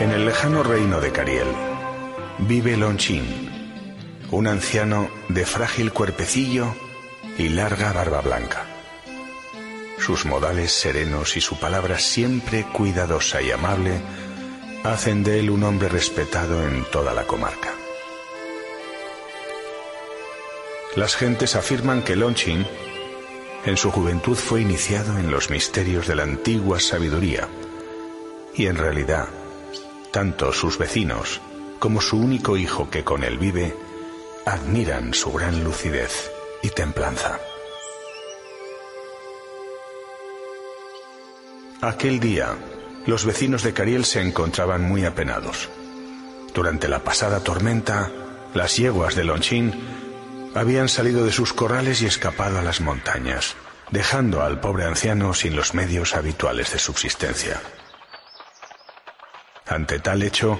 En el lejano reino de Cariel vive Lonchin, un anciano de frágil cuerpecillo y larga barba blanca. Sus modales serenos y su palabra siempre cuidadosa y amable hacen de él un hombre respetado en toda la comarca. Las gentes afirman que Lonchin en su juventud fue iniciado en los misterios de la antigua sabiduría y en realidad tanto sus vecinos como su único hijo que con él vive admiran su gran lucidez y templanza. Aquel día, los vecinos de Cariel se encontraban muy apenados. Durante la pasada tormenta, las yeguas de Lonchín habían salido de sus corrales y escapado a las montañas, dejando al pobre anciano sin los medios habituales de subsistencia. Ante tal hecho,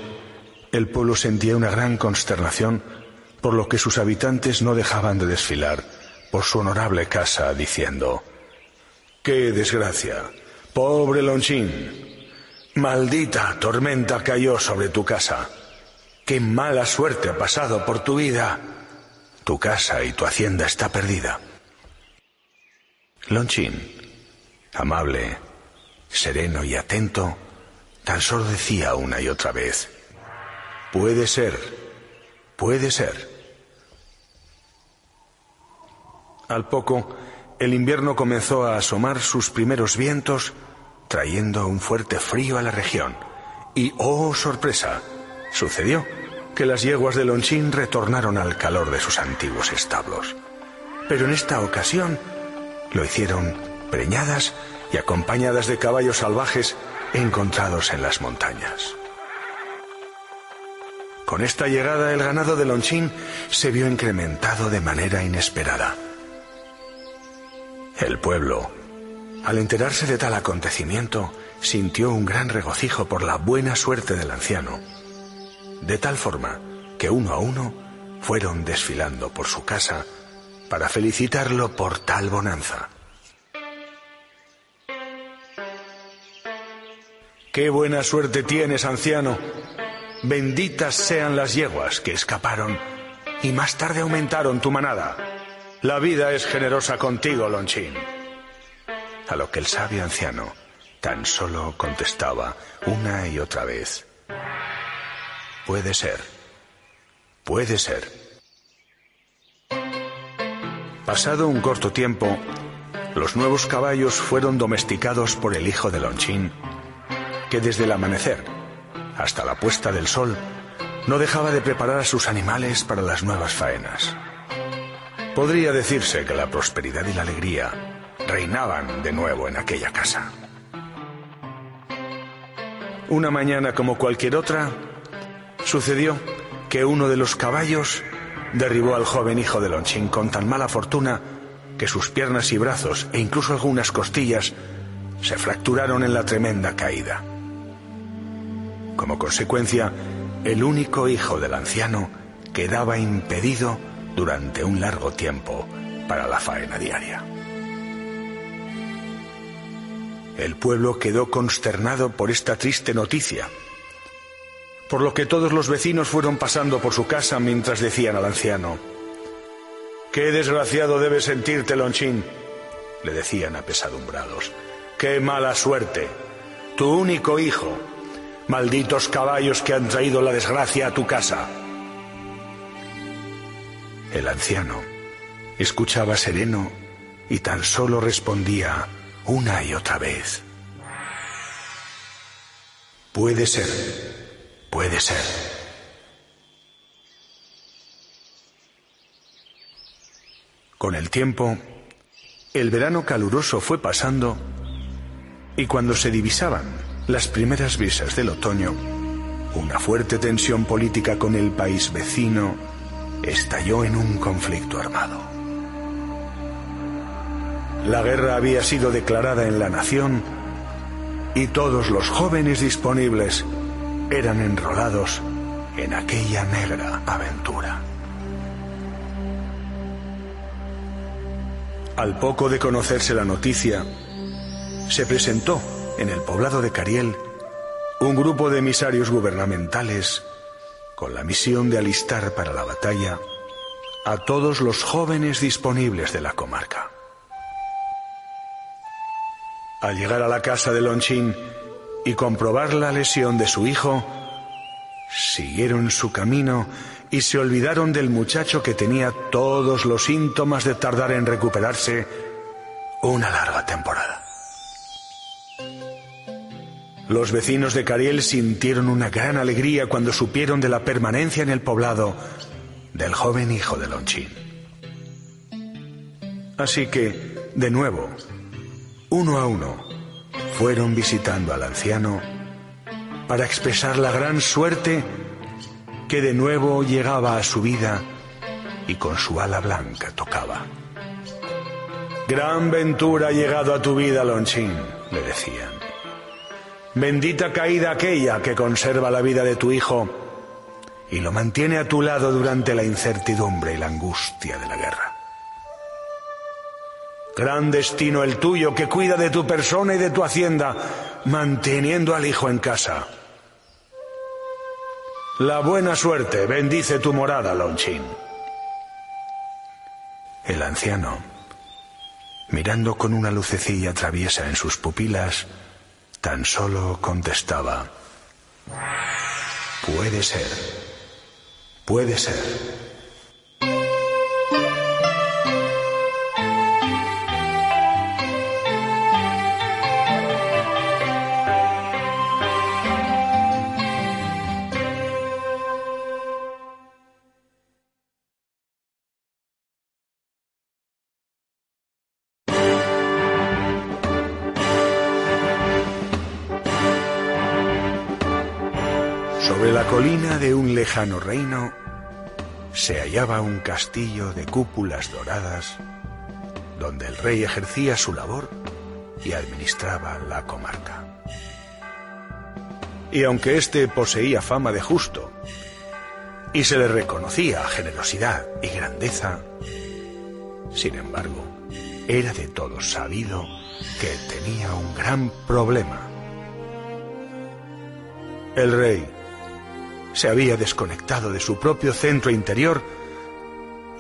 el pueblo sentía una gran consternación, por lo que sus habitantes no dejaban de desfilar por su honorable casa, diciendo, ¡Qué desgracia! ¡Pobre Lonchín! Maldita tormenta cayó sobre tu casa. ¡Qué mala suerte ha pasado por tu vida! Tu casa y tu hacienda está perdida. Lonchín, amable, sereno y atento, tan solo decía una y otra vez, puede ser, puede ser. Al poco, el invierno comenzó a asomar sus primeros vientos, trayendo un fuerte frío a la región. Y, oh sorpresa, sucedió que las yeguas de Lonchín retornaron al calor de sus antiguos establos. Pero en esta ocasión lo hicieron preñadas y acompañadas de caballos salvajes encontrados en las montañas. Con esta llegada el ganado de Lonchín se vio incrementado de manera inesperada. El pueblo, al enterarse de tal acontecimiento, sintió un gran regocijo por la buena suerte del anciano de tal forma que uno a uno fueron desfilando por su casa para felicitarlo por tal bonanza. Qué buena suerte tienes, anciano. Benditas sean las yeguas que escaparon y más tarde aumentaron tu manada. La vida es generosa contigo, Lonchín. A lo que el sabio anciano tan solo contestaba una y otra vez. Puede ser. Puede ser. Pasado un corto tiempo, los nuevos caballos fueron domesticados por el hijo de Lonchín, que desde el amanecer hasta la puesta del sol no dejaba de preparar a sus animales para las nuevas faenas. Podría decirse que la prosperidad y la alegría reinaban de nuevo en aquella casa. Una mañana como cualquier otra, Sucedió que uno de los caballos derribó al joven hijo de Lonchín con tan mala fortuna que sus piernas y brazos e incluso algunas costillas se fracturaron en la tremenda caída. Como consecuencia, el único hijo del anciano quedaba impedido durante un largo tiempo para la faena diaria. El pueblo quedó consternado por esta triste noticia por lo que todos los vecinos fueron pasando por su casa mientras decían al anciano, Qué desgraciado debe sentirte, Lonchín, le decían apesadumbrados. Qué mala suerte. Tu único hijo. Malditos caballos que han traído la desgracia a tu casa. El anciano escuchaba sereno y tan solo respondía una y otra vez. Puede ser. Puede ser. Con el tiempo, el verano caluroso fue pasando y cuando se divisaban las primeras brisas del otoño, una fuerte tensión política con el país vecino estalló en un conflicto armado. La guerra había sido declarada en la nación y todos los jóvenes disponibles eran enrolados en aquella negra aventura. Al poco de conocerse la noticia, se presentó en el poblado de Cariel un grupo de emisarios gubernamentales con la misión de alistar para la batalla a todos los jóvenes disponibles de la comarca. Al llegar a la casa de Lonchín y comprobar la lesión de su hijo, siguieron su camino y se olvidaron del muchacho que tenía todos los síntomas de tardar en recuperarse una larga temporada. Los vecinos de Cariel sintieron una gran alegría cuando supieron de la permanencia en el poblado del joven hijo de Lonchín. Así que, de nuevo, uno a uno, fueron visitando al anciano para expresar la gran suerte que de nuevo llegaba a su vida y con su ala blanca tocaba. Gran ventura ha llegado a tu vida, Lonchín, le decían. Bendita caída aquella que conserva la vida de tu hijo y lo mantiene a tu lado durante la incertidumbre y la angustia de la guerra. Gran destino el tuyo que cuida de tu persona y de tu hacienda, manteniendo al hijo en casa. La buena suerte bendice tu morada, Lonchín. El anciano, mirando con una lucecilla traviesa en sus pupilas, tan solo contestaba, puede ser, puede ser. Lejano reino se hallaba un castillo de cúpulas doradas donde el rey ejercía su labor y administraba la comarca. Y aunque éste poseía fama de justo y se le reconocía generosidad y grandeza, sin embargo, era de todos sabido que tenía un gran problema. El rey, se había desconectado de su propio centro interior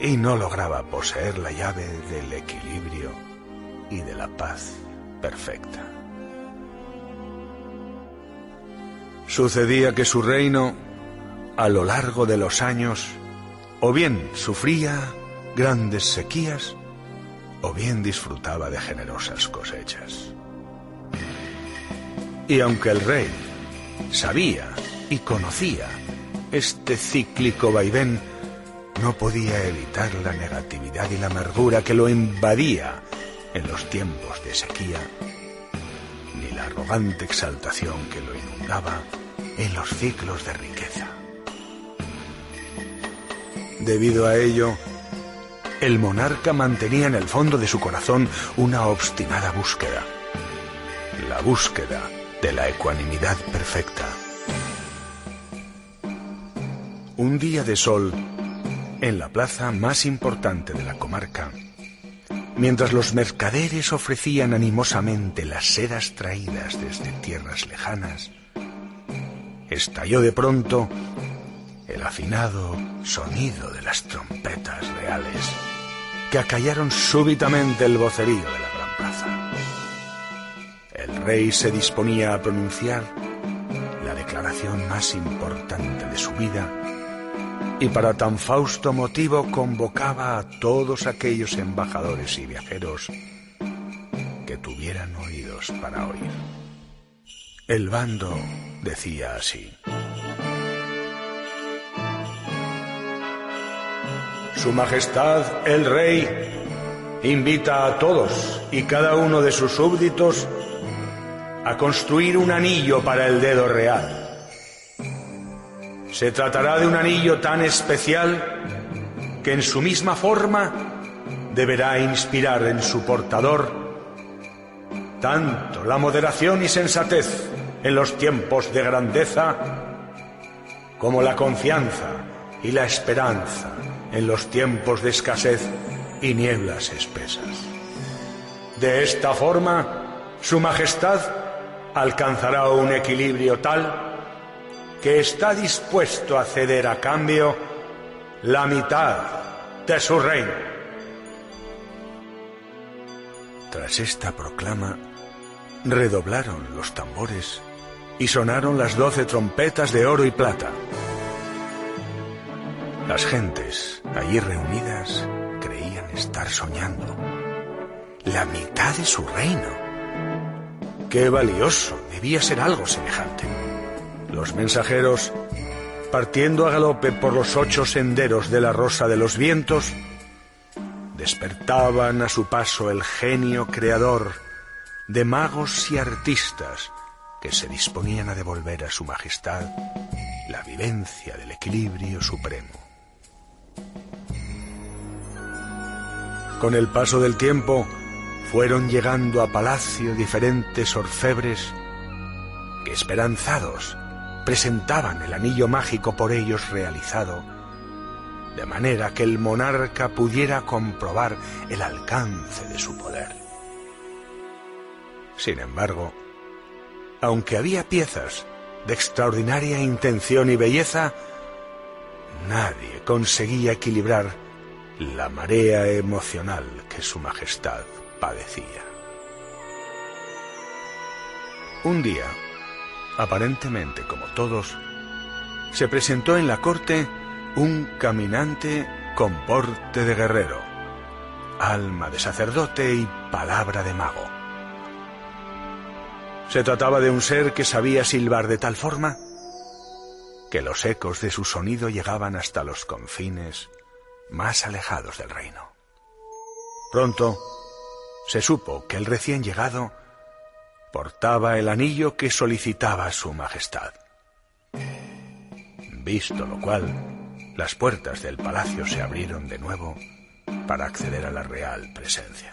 y no lograba poseer la llave del equilibrio y de la paz perfecta. Sucedía que su reino, a lo largo de los años, o bien sufría grandes sequías, o bien disfrutaba de generosas cosechas. Y aunque el rey sabía y conocía este cíclico vaivén, no podía evitar la negatividad y la amargura que lo invadía en los tiempos de sequía, ni la arrogante exaltación que lo inundaba en los ciclos de riqueza. Debido a ello, el monarca mantenía en el fondo de su corazón una obstinada búsqueda, la búsqueda de la ecuanimidad perfecta. Un día de sol en la plaza más importante de la comarca, mientras los mercaderes ofrecían animosamente las sedas traídas desde tierras lejanas, estalló de pronto el afinado sonido de las trompetas reales que acallaron súbitamente el vocerío de la gran plaza. El rey se disponía a pronunciar la declaración más importante de su vida y para tan fausto motivo convocaba a todos aquellos embajadores y viajeros que tuvieran oídos para oír. El bando decía así. Su Majestad el Rey invita a todos y cada uno de sus súbditos a construir un anillo para el dedo real se tratará de un anillo tan especial que en su misma forma deberá inspirar en su portador tanto la moderación y sensatez en los tiempos de grandeza como la confianza y la esperanza en los tiempos de escasez y nieblas espesas. De esta forma, Su Majestad alcanzará un equilibrio tal que está dispuesto a ceder a cambio la mitad de su reino. Tras esta proclama, redoblaron los tambores y sonaron las doce trompetas de oro y plata. Las gentes allí reunidas creían estar soñando. La mitad de su reino. Qué valioso debía ser algo semejante. Los mensajeros, partiendo a galope por los ocho senderos de la Rosa de los Vientos, despertaban a su paso el genio creador de magos y artistas que se disponían a devolver a su majestad la vivencia del equilibrio supremo. Con el paso del tiempo fueron llegando a palacio diferentes orfebres que esperanzados presentaban el anillo mágico por ellos realizado, de manera que el monarca pudiera comprobar el alcance de su poder. Sin embargo, aunque había piezas de extraordinaria intención y belleza, nadie conseguía equilibrar la marea emocional que Su Majestad padecía. Un día, aparentemente como todos, se presentó en la corte un caminante con porte de guerrero, alma de sacerdote y palabra de mago. Se trataba de un ser que sabía silbar de tal forma que los ecos de su sonido llegaban hasta los confines más alejados del reino. Pronto se supo que el recién llegado portaba el anillo que solicitaba su majestad. Visto lo cual, las puertas del palacio se abrieron de nuevo para acceder a la real presencia.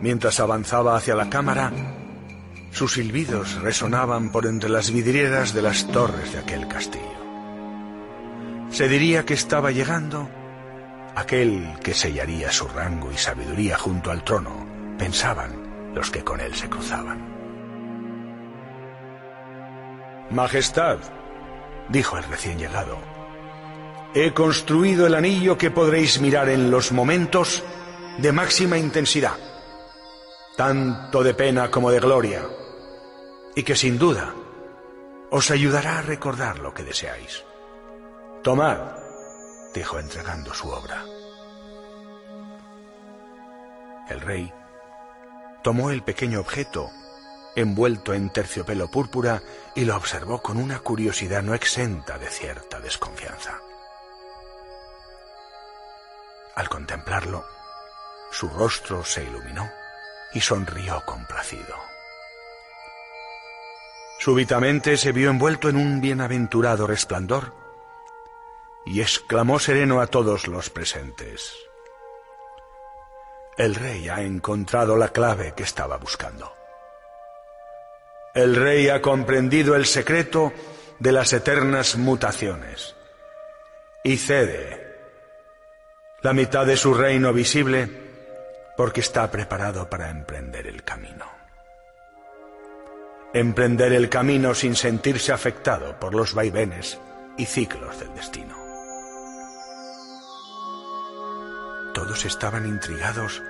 Mientras avanzaba hacia la cámara, sus silbidos resonaban por entre las vidrieras de las torres de aquel castillo. Se diría que estaba llegando aquel que sellaría su rango y sabiduría junto al trono, pensaban los que con él se cruzaban. Majestad, dijo el recién llegado, he construido el anillo que podréis mirar en los momentos de máxima intensidad, tanto de pena como de gloria, y que sin duda os ayudará a recordar lo que deseáis. Tomad, dijo entregando su obra. El rey tomó el pequeño objeto, envuelto en terciopelo púrpura, y lo observó con una curiosidad no exenta de cierta desconfianza. Al contemplarlo, su rostro se iluminó y sonrió complacido. Súbitamente se vio envuelto en un bienaventurado resplandor y exclamó sereno a todos los presentes. El rey ha encontrado la clave que estaba buscando. El rey ha comprendido el secreto de las eternas mutaciones y cede la mitad de su reino visible porque está preparado para emprender el camino. Emprender el camino sin sentirse afectado por los vaivenes y ciclos del destino. Todos estaban intrigados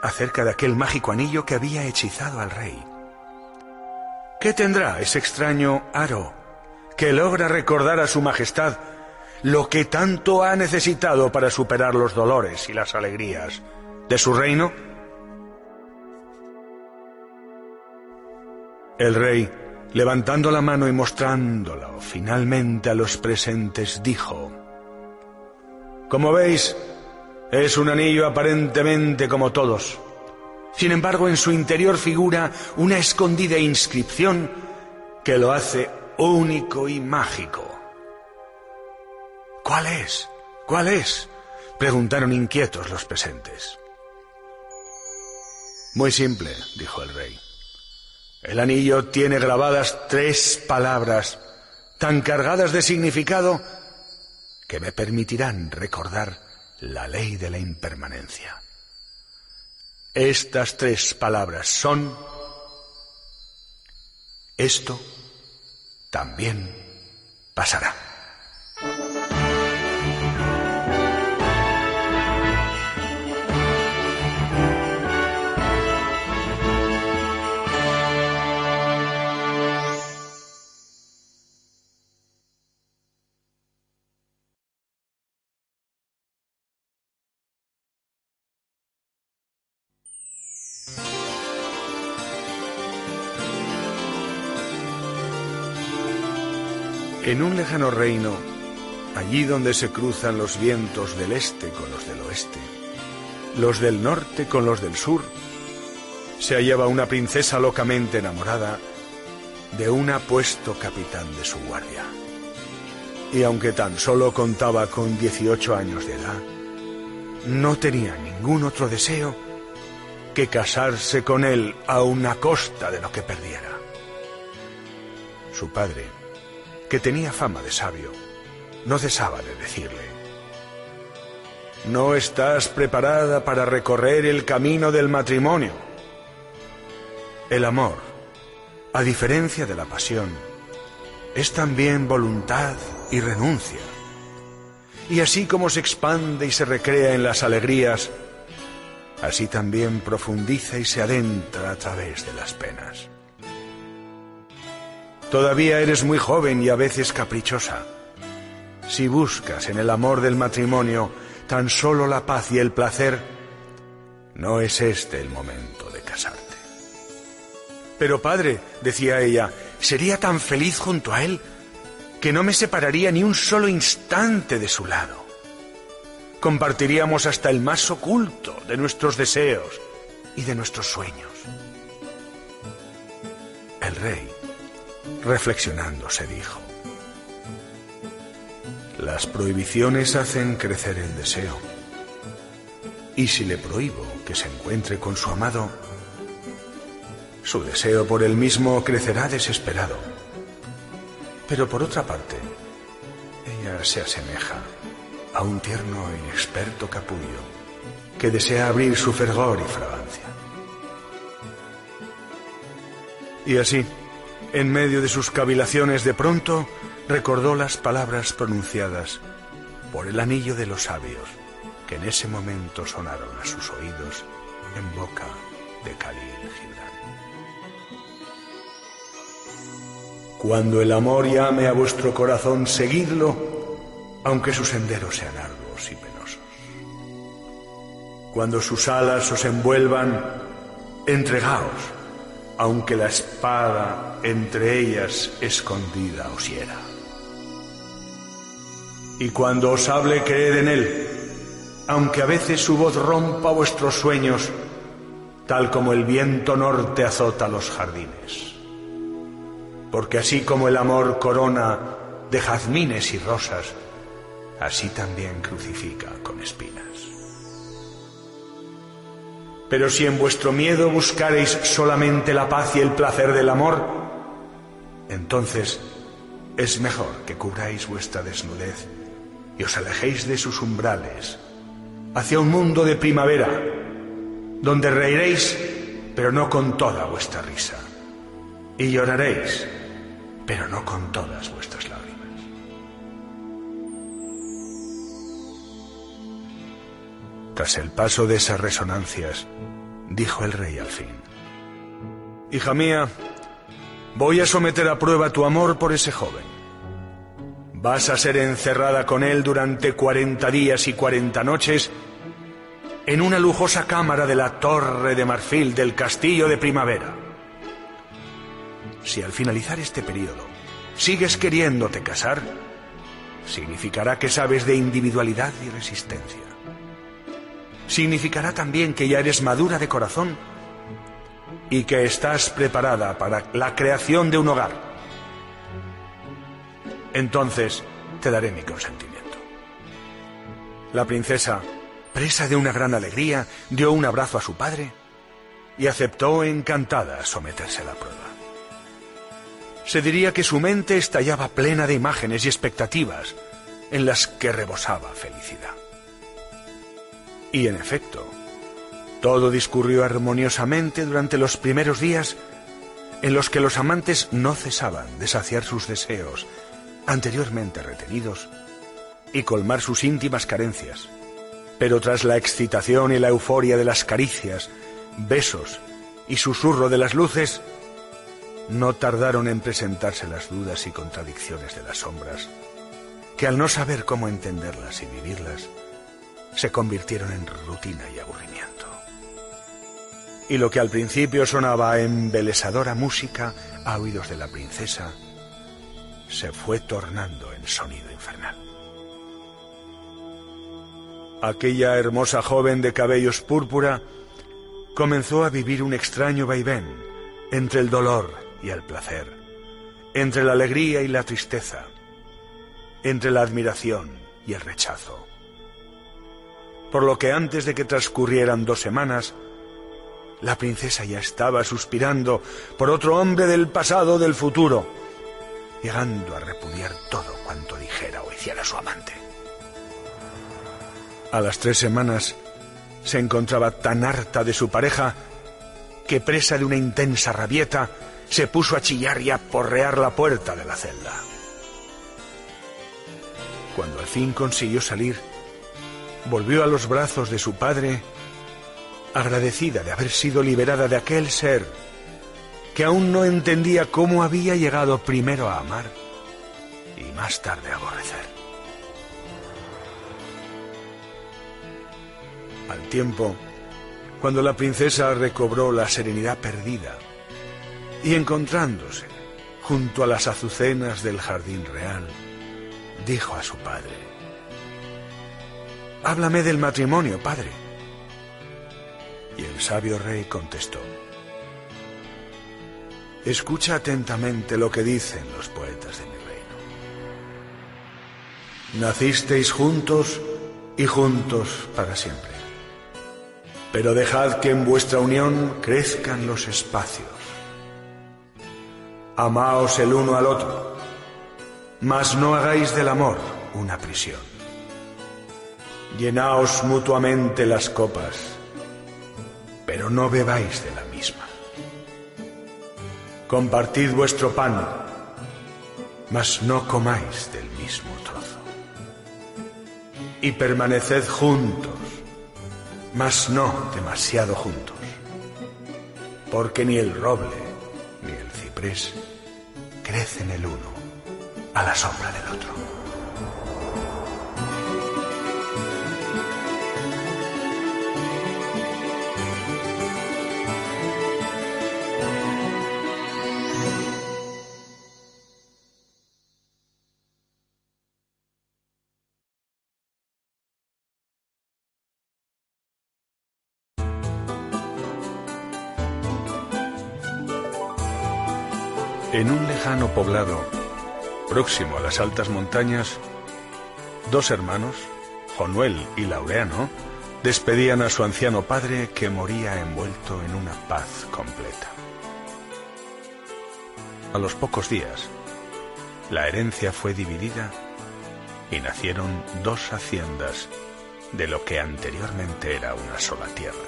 acerca de aquel mágico anillo que había hechizado al rey. ¿Qué tendrá ese extraño aro que logra recordar a su majestad lo que tanto ha necesitado para superar los dolores y las alegrías de su reino? El rey, levantando la mano y mostrándolo finalmente a los presentes, dijo, Como veis, es un anillo aparentemente como todos. Sin embargo, en su interior figura una escondida inscripción que lo hace único y mágico. ¿Cuál es? ¿Cuál es? preguntaron inquietos los presentes. Muy simple, dijo el rey. El anillo tiene grabadas tres palabras tan cargadas de significado que me permitirán recordar la ley de la impermanencia. Estas tres palabras son, esto también pasará. En un lejano reino, allí donde se cruzan los vientos del este con los del oeste, los del norte con los del sur, se hallaba una princesa locamente enamorada de un apuesto capitán de su guardia. Y aunque tan solo contaba con 18 años de edad, no tenía ningún otro deseo que casarse con él a una costa de lo que perdiera. Su padre, que tenía fama de sabio, no cesaba de decirle, no estás preparada para recorrer el camino del matrimonio. El amor, a diferencia de la pasión, es también voluntad y renuncia. Y así como se expande y se recrea en las alegrías, así también profundiza y se adentra a través de las penas. Todavía eres muy joven y a veces caprichosa. Si buscas en el amor del matrimonio tan solo la paz y el placer, no es este el momento de casarte. Pero padre, decía ella, sería tan feliz junto a él que no me separaría ni un solo instante de su lado. Compartiríamos hasta el más oculto de nuestros deseos y de nuestros sueños. El rey reflexionando, se dijo, las prohibiciones hacen crecer el deseo. Y si le prohíbo que se encuentre con su amado, su deseo por él mismo crecerá desesperado. Pero por otra parte, ella se asemeja a un tierno e inexperto capullo que desea abrir su fervor y fragancia. Y así, en medio de sus cavilaciones de pronto recordó las palabras pronunciadas por el anillo de los sabios que en ese momento sonaron a sus oídos en boca de Khalil Gibran. Cuando el amor llame a vuestro corazón, seguidlo, aunque sus senderos sean arduos y penosos. Cuando sus alas os envuelvan, entregaos aunque la espada entre ellas escondida os hiera. Y cuando os hable, creed en él, aunque a veces su voz rompa vuestros sueños, tal como el viento norte azota los jardines. Porque así como el amor corona de jazmines y rosas, así también crucifica con espinas. Pero si en vuestro miedo buscareis solamente la paz y el placer del amor, entonces es mejor que cubráis vuestra desnudez y os alejéis de sus umbrales hacia un mundo de primavera, donde reiréis, pero no con toda vuestra risa, y lloraréis, pero no con todas vuestras Tras el paso de esas resonancias, dijo el rey al fin. Hija mía, voy a someter a prueba tu amor por ese joven. Vas a ser encerrada con él durante cuarenta días y cuarenta noches en una lujosa cámara de la torre de marfil del castillo de primavera. Si al finalizar este periodo sigues queriéndote casar, significará que sabes de individualidad y resistencia significará también que ya eres madura de corazón y que estás preparada para la creación de un hogar. Entonces te daré mi consentimiento. La princesa, presa de una gran alegría, dio un abrazo a su padre y aceptó encantada someterse a la prueba. Se diría que su mente estallaba plena de imágenes y expectativas en las que rebosaba felicidad. Y en efecto, Todo discurrió armoniosamente durante los primeros días en los que los amantes no cesaban de saciar sus deseos anteriormente retenidos y colmar sus íntimas carencias. Pero tras la excitación y la euforia de las caricias, besos y susurro de las luces, no tardaron en presentarse las dudas y contradicciones de las sombras, que al no saber cómo entenderlas y vivirlas, se convirtieron en rutina y aburrimiento. Y lo que al principio sonaba embelesadora música a oídos de la princesa, se fue tornando en sonido infernal. Aquella hermosa joven de cabellos púrpura comenzó a vivir un extraño vaivén entre el dolor y el placer, entre la alegría y la tristeza, entre la admiración y el rechazo. Por lo que antes de que transcurrieran dos semanas, la princesa ya estaba suspirando por otro hombre del pasado del futuro, llegando a repudiar todo cuanto dijera o hiciera su amante. A las tres semanas se encontraba tan harta de su pareja que presa de una intensa rabieta se puso a chillar y a porrear la puerta de la celda. Cuando al fin consiguió salir, volvió a los brazos de su padre, agradecida de haber sido liberada de aquel ser que aún no entendía cómo había llegado primero a amar y más tarde a aborrecer. Al tiempo, cuando la princesa recobró la serenidad perdida y encontrándose junto a las azucenas del jardín real, dijo a su padre, Háblame del matrimonio, padre. Y el sabio rey contestó, Escucha atentamente lo que dicen los poetas de mi reino. Nacisteis juntos y juntos para siempre. Pero dejad que en vuestra unión crezcan los espacios. Amaos el uno al otro, mas no hagáis del amor una prisión. Llenaos mutuamente las copas, pero no bebáis de la misma. Compartid vuestro pan, mas no comáis del mismo trozo. Y permaneced juntos mas no demasiado juntos, porque ni el roble ni el ciprés crecen el uno a la sombra del otro. En un lejano poblado, próximo a las altas montañas, dos hermanos, Jonuel y Laureano, despedían a su anciano padre que moría envuelto en una paz completa. A los pocos días, la herencia fue dividida y nacieron dos haciendas de lo que anteriormente era una sola tierra.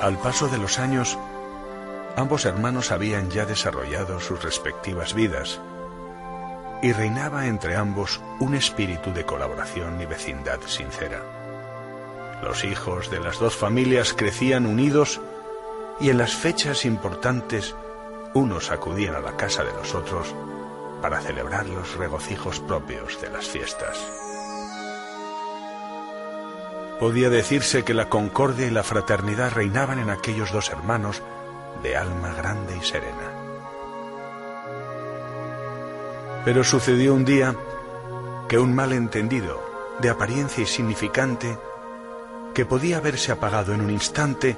Al paso de los años, Ambos hermanos habían ya desarrollado sus respectivas vidas y reinaba entre ambos un espíritu de colaboración y vecindad sincera. Los hijos de las dos familias crecían unidos y en las fechas importantes unos acudían a la casa de los otros para celebrar los regocijos propios de las fiestas. Podía decirse que la concordia y la fraternidad reinaban en aquellos dos hermanos de alma grande y serena. Pero sucedió un día que un malentendido, de apariencia insignificante, que podía haberse apagado en un instante,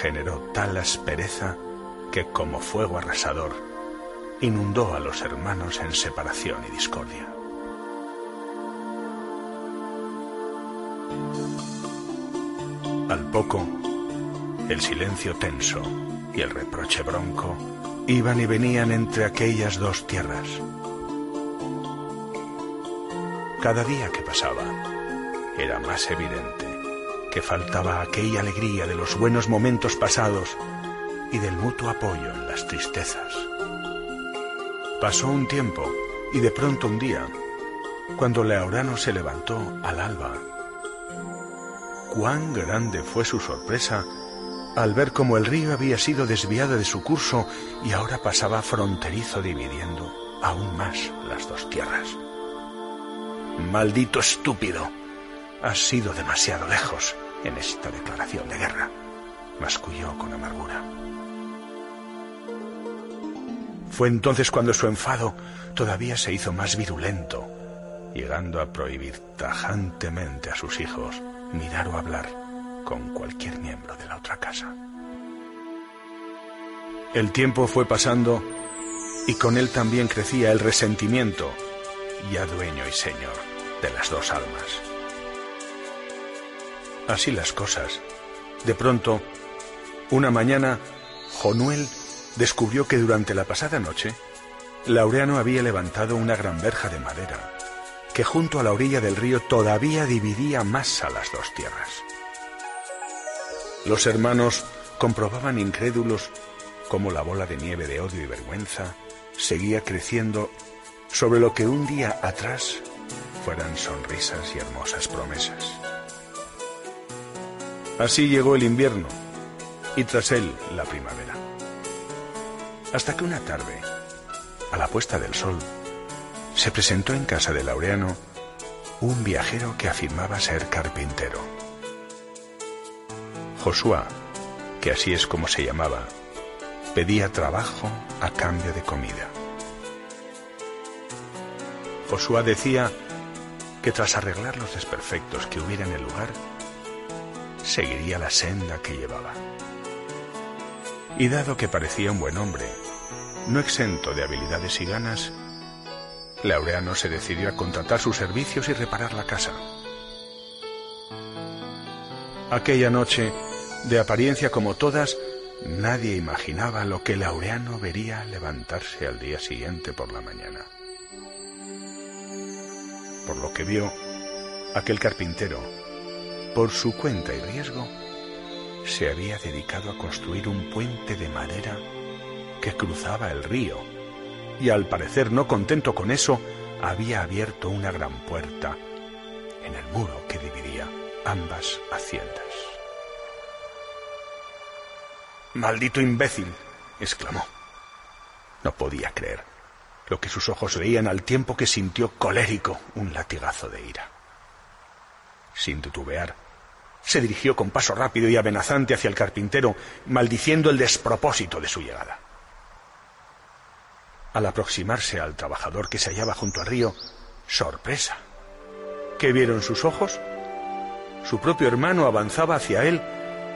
generó tal aspereza que como fuego arrasador inundó a los hermanos en separación y discordia. Al poco, el silencio tenso y el reproche bronco iban y venían entre aquellas dos tierras. Cada día que pasaba, era más evidente que faltaba aquella alegría de los buenos momentos pasados y del mutuo apoyo en las tristezas. Pasó un tiempo y de pronto un día, cuando Leorano se levantó al alba, cuán grande fue su sorpresa al ver cómo el río había sido desviado de su curso y ahora pasaba fronterizo dividiendo aún más las dos tierras. Maldito estúpido, has sido demasiado lejos en esta declaración de guerra, masculló con amargura. Fue entonces cuando su enfado todavía se hizo más virulento, llegando a prohibir tajantemente a sus hijos mirar o hablar con cualquier miembro de la otra casa. El tiempo fue pasando y con él también crecía el resentimiento, ya dueño y señor de las dos almas. Así las cosas. De pronto, una mañana, Jonuel descubrió que durante la pasada noche, Laureano había levantado una gran verja de madera, que junto a la orilla del río todavía dividía más a las dos tierras. Los hermanos comprobaban incrédulos cómo la bola de nieve de odio y vergüenza seguía creciendo sobre lo que un día atrás fueran sonrisas y hermosas promesas. Así llegó el invierno y tras él la primavera. Hasta que una tarde, a la puesta del sol, se presentó en casa de Laureano un viajero que afirmaba ser carpintero. Josué, que así es como se llamaba, pedía trabajo a cambio de comida. Josué decía que tras arreglar los desperfectos que hubiera en el lugar, seguiría la senda que llevaba. Y dado que parecía un buen hombre, no exento de habilidades y ganas, Laureano se decidió a contratar sus servicios y reparar la casa. Aquella noche, de apariencia como todas, nadie imaginaba lo que Laureano vería levantarse al día siguiente por la mañana. Por lo que vio, aquel carpintero, por su cuenta y riesgo, se había dedicado a construir un puente de madera que cruzaba el río y al parecer no contento con eso, había abierto una gran puerta en el muro que dividía ambas haciendas. Maldito imbécil, exclamó. No podía creer lo que sus ojos veían al tiempo que sintió colérico un latigazo de ira. Sin titubear, se dirigió con paso rápido y amenazante hacia el carpintero, maldiciendo el despropósito de su llegada. Al aproximarse al trabajador que se hallaba junto al río, sorpresa. ¿Qué vieron sus ojos? Su propio hermano avanzaba hacia él,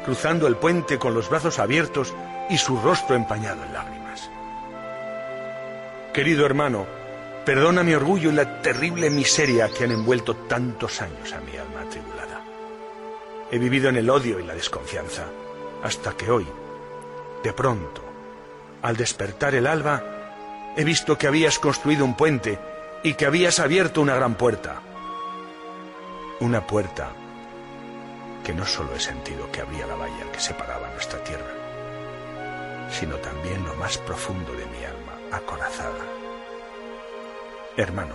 cruzando el puente con los brazos abiertos y su rostro empañado en lágrimas. Querido hermano, perdona mi orgullo y la terrible miseria que han envuelto tantos años a mi alma atribulada. He vivido en el odio y la desconfianza, hasta que hoy, de pronto, al despertar el alba, He visto que habías construido un puente y que habías abierto una gran puerta. Una puerta que no solo he sentido que abría la valla que separaba nuestra tierra, sino también lo más profundo de mi alma acorazada. Hermano,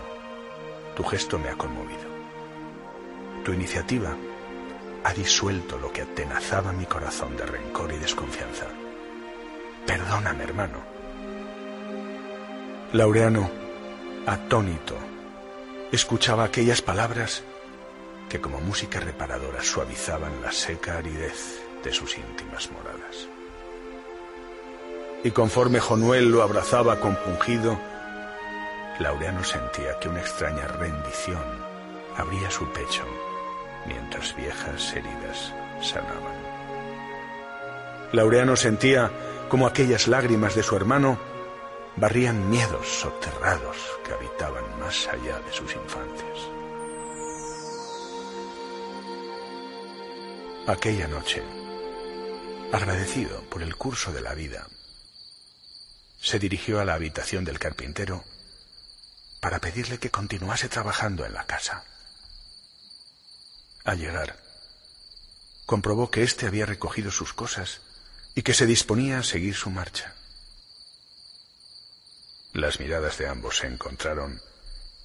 tu gesto me ha conmovido. Tu iniciativa ha disuelto lo que atenazaba mi corazón de rencor y desconfianza. Perdóname, hermano Laureano, atónito, escuchaba aquellas palabras que como música reparadora suavizaban la seca aridez de sus íntimas moradas. Y conforme Jonuel lo abrazaba compungido, Laureano sentía que una extraña rendición abría su pecho mientras viejas heridas sanaban. Laureano sentía como aquellas lágrimas de su hermano barrían miedos soterrados que habitaban más allá de sus infancias. Aquella noche, agradecido por el curso de la vida, se dirigió a la habitación del carpintero para pedirle que continuase trabajando en la casa. Al llegar, comprobó que éste había recogido sus cosas y que se disponía a seguir su marcha. Las miradas de ambos se encontraron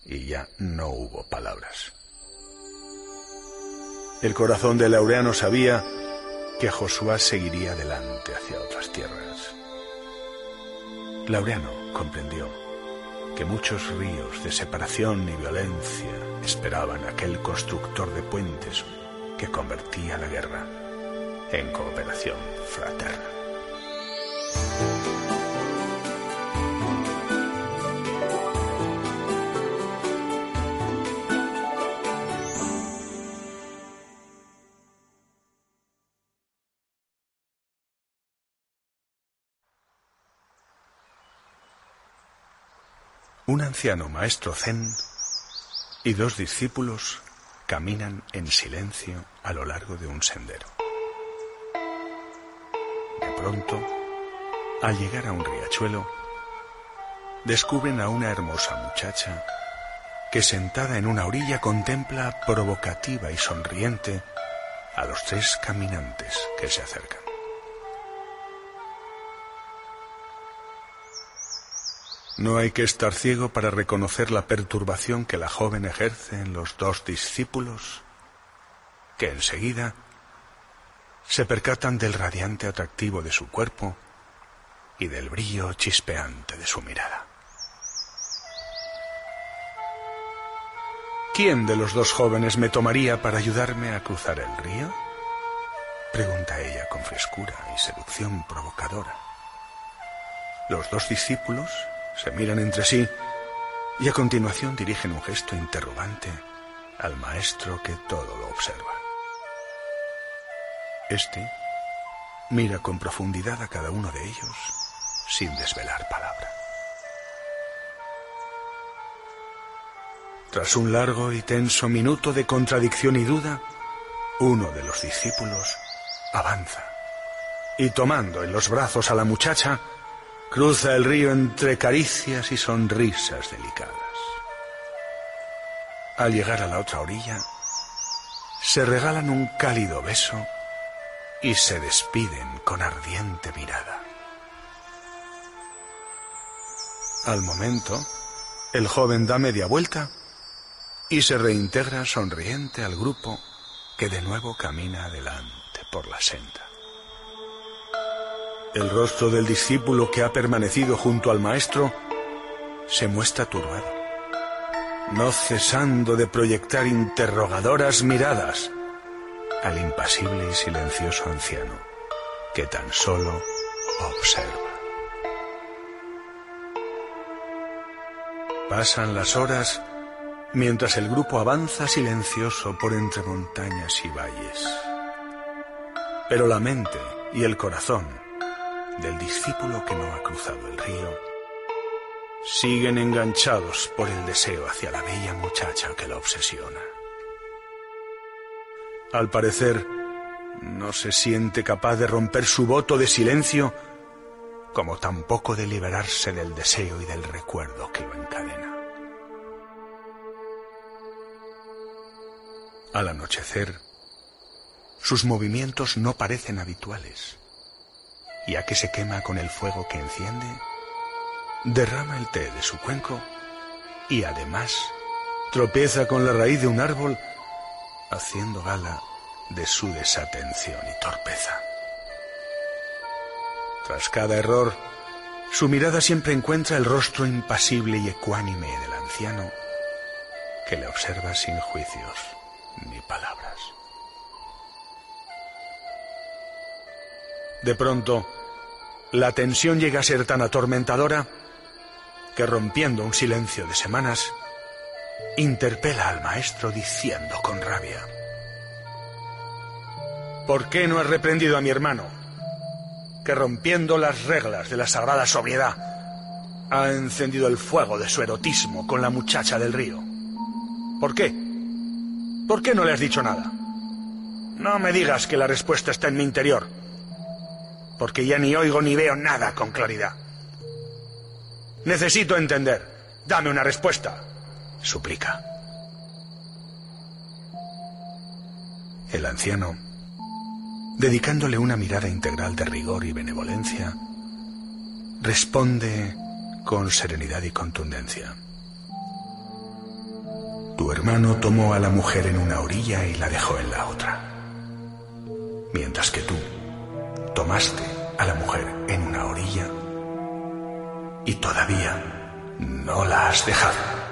y ya no hubo palabras. El corazón de Laureano sabía que Josué seguiría adelante hacia otras tierras. Laureano comprendió que muchos ríos de separación y violencia esperaban aquel constructor de puentes que convertía la guerra en cooperación fraterna. Un anciano maestro zen y dos discípulos caminan en silencio a lo largo de un sendero. De pronto, al llegar a un riachuelo, descubren a una hermosa muchacha que sentada en una orilla contempla provocativa y sonriente a los tres caminantes que se acercan. No hay que estar ciego para reconocer la perturbación que la joven ejerce en los dos discípulos, que enseguida se percatan del radiante atractivo de su cuerpo y del brillo chispeante de su mirada. ¿Quién de los dos jóvenes me tomaría para ayudarme a cruzar el río? Pregunta ella con frescura y seducción provocadora. Los dos discípulos se miran entre sí y a continuación dirigen un gesto interrogante al maestro que todo lo observa. Este mira con profundidad a cada uno de ellos sin desvelar palabra. Tras un largo y tenso minuto de contradicción y duda, uno de los discípulos avanza y tomando en los brazos a la muchacha, Cruza el río entre caricias y sonrisas delicadas. Al llegar a la otra orilla, se regalan un cálido beso y se despiden con ardiente mirada. Al momento, el joven da media vuelta y se reintegra sonriente al grupo que de nuevo camina adelante por la senda. El rostro del discípulo que ha permanecido junto al maestro se muestra turbado, no cesando de proyectar interrogadoras miradas al impasible y silencioso anciano que tan solo observa. Pasan las horas mientras el grupo avanza silencioso por entre montañas y valles. Pero la mente y el corazón del discípulo que no ha cruzado el río, siguen enganchados por el deseo hacia la bella muchacha que la obsesiona. Al parecer, no se siente capaz de romper su voto de silencio, como tampoco de liberarse del deseo y del recuerdo que lo encadena. Al anochecer, sus movimientos no parecen habituales ya que se quema con el fuego que enciende, derrama el té de su cuenco y además tropieza con la raíz de un árbol, haciendo gala de su desatención y torpeza. Tras cada error, su mirada siempre encuentra el rostro impasible y ecuánime del anciano, que le observa sin juicios ni palabras. De pronto, la tensión llega a ser tan atormentadora que rompiendo un silencio de semanas, interpela al maestro diciendo con rabia, ¿por qué no has reprendido a mi hermano, que rompiendo las reglas de la sagrada sobriedad, ha encendido el fuego de su erotismo con la muchacha del río? ¿Por qué? ¿Por qué no le has dicho nada? No me digas que la respuesta está en mi interior porque ya ni oigo ni veo nada con claridad. Necesito entender. Dame una respuesta. Suplica. el anciano, dedicándole una mirada integral de rigor y benevolencia, responde con serenidad y contundencia. Tu hermano tomó a la mujer en una orilla y la dejó en la otra, mientras que tú tomaste a la mujer en una orilla y todavía no la has dejado.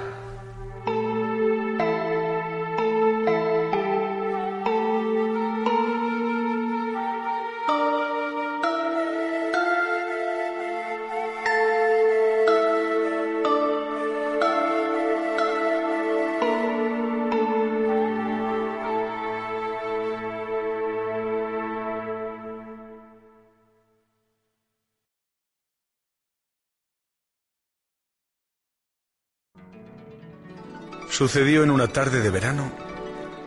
Sucedió en una tarde de verano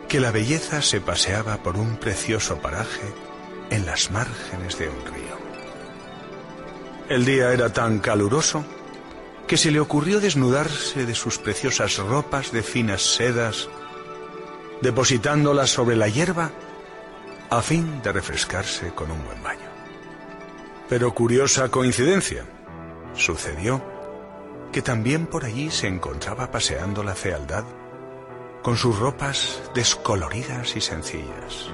que la belleza se paseaba por un precioso paraje en las márgenes de un río. El día era tan caluroso que se le ocurrió desnudarse de sus preciosas ropas de finas sedas, depositándolas sobre la hierba a fin de refrescarse con un buen baño. Pero curiosa coincidencia, sucedió que también por allí se encontraba paseando la fealdad con sus ropas descoloridas y sencillas.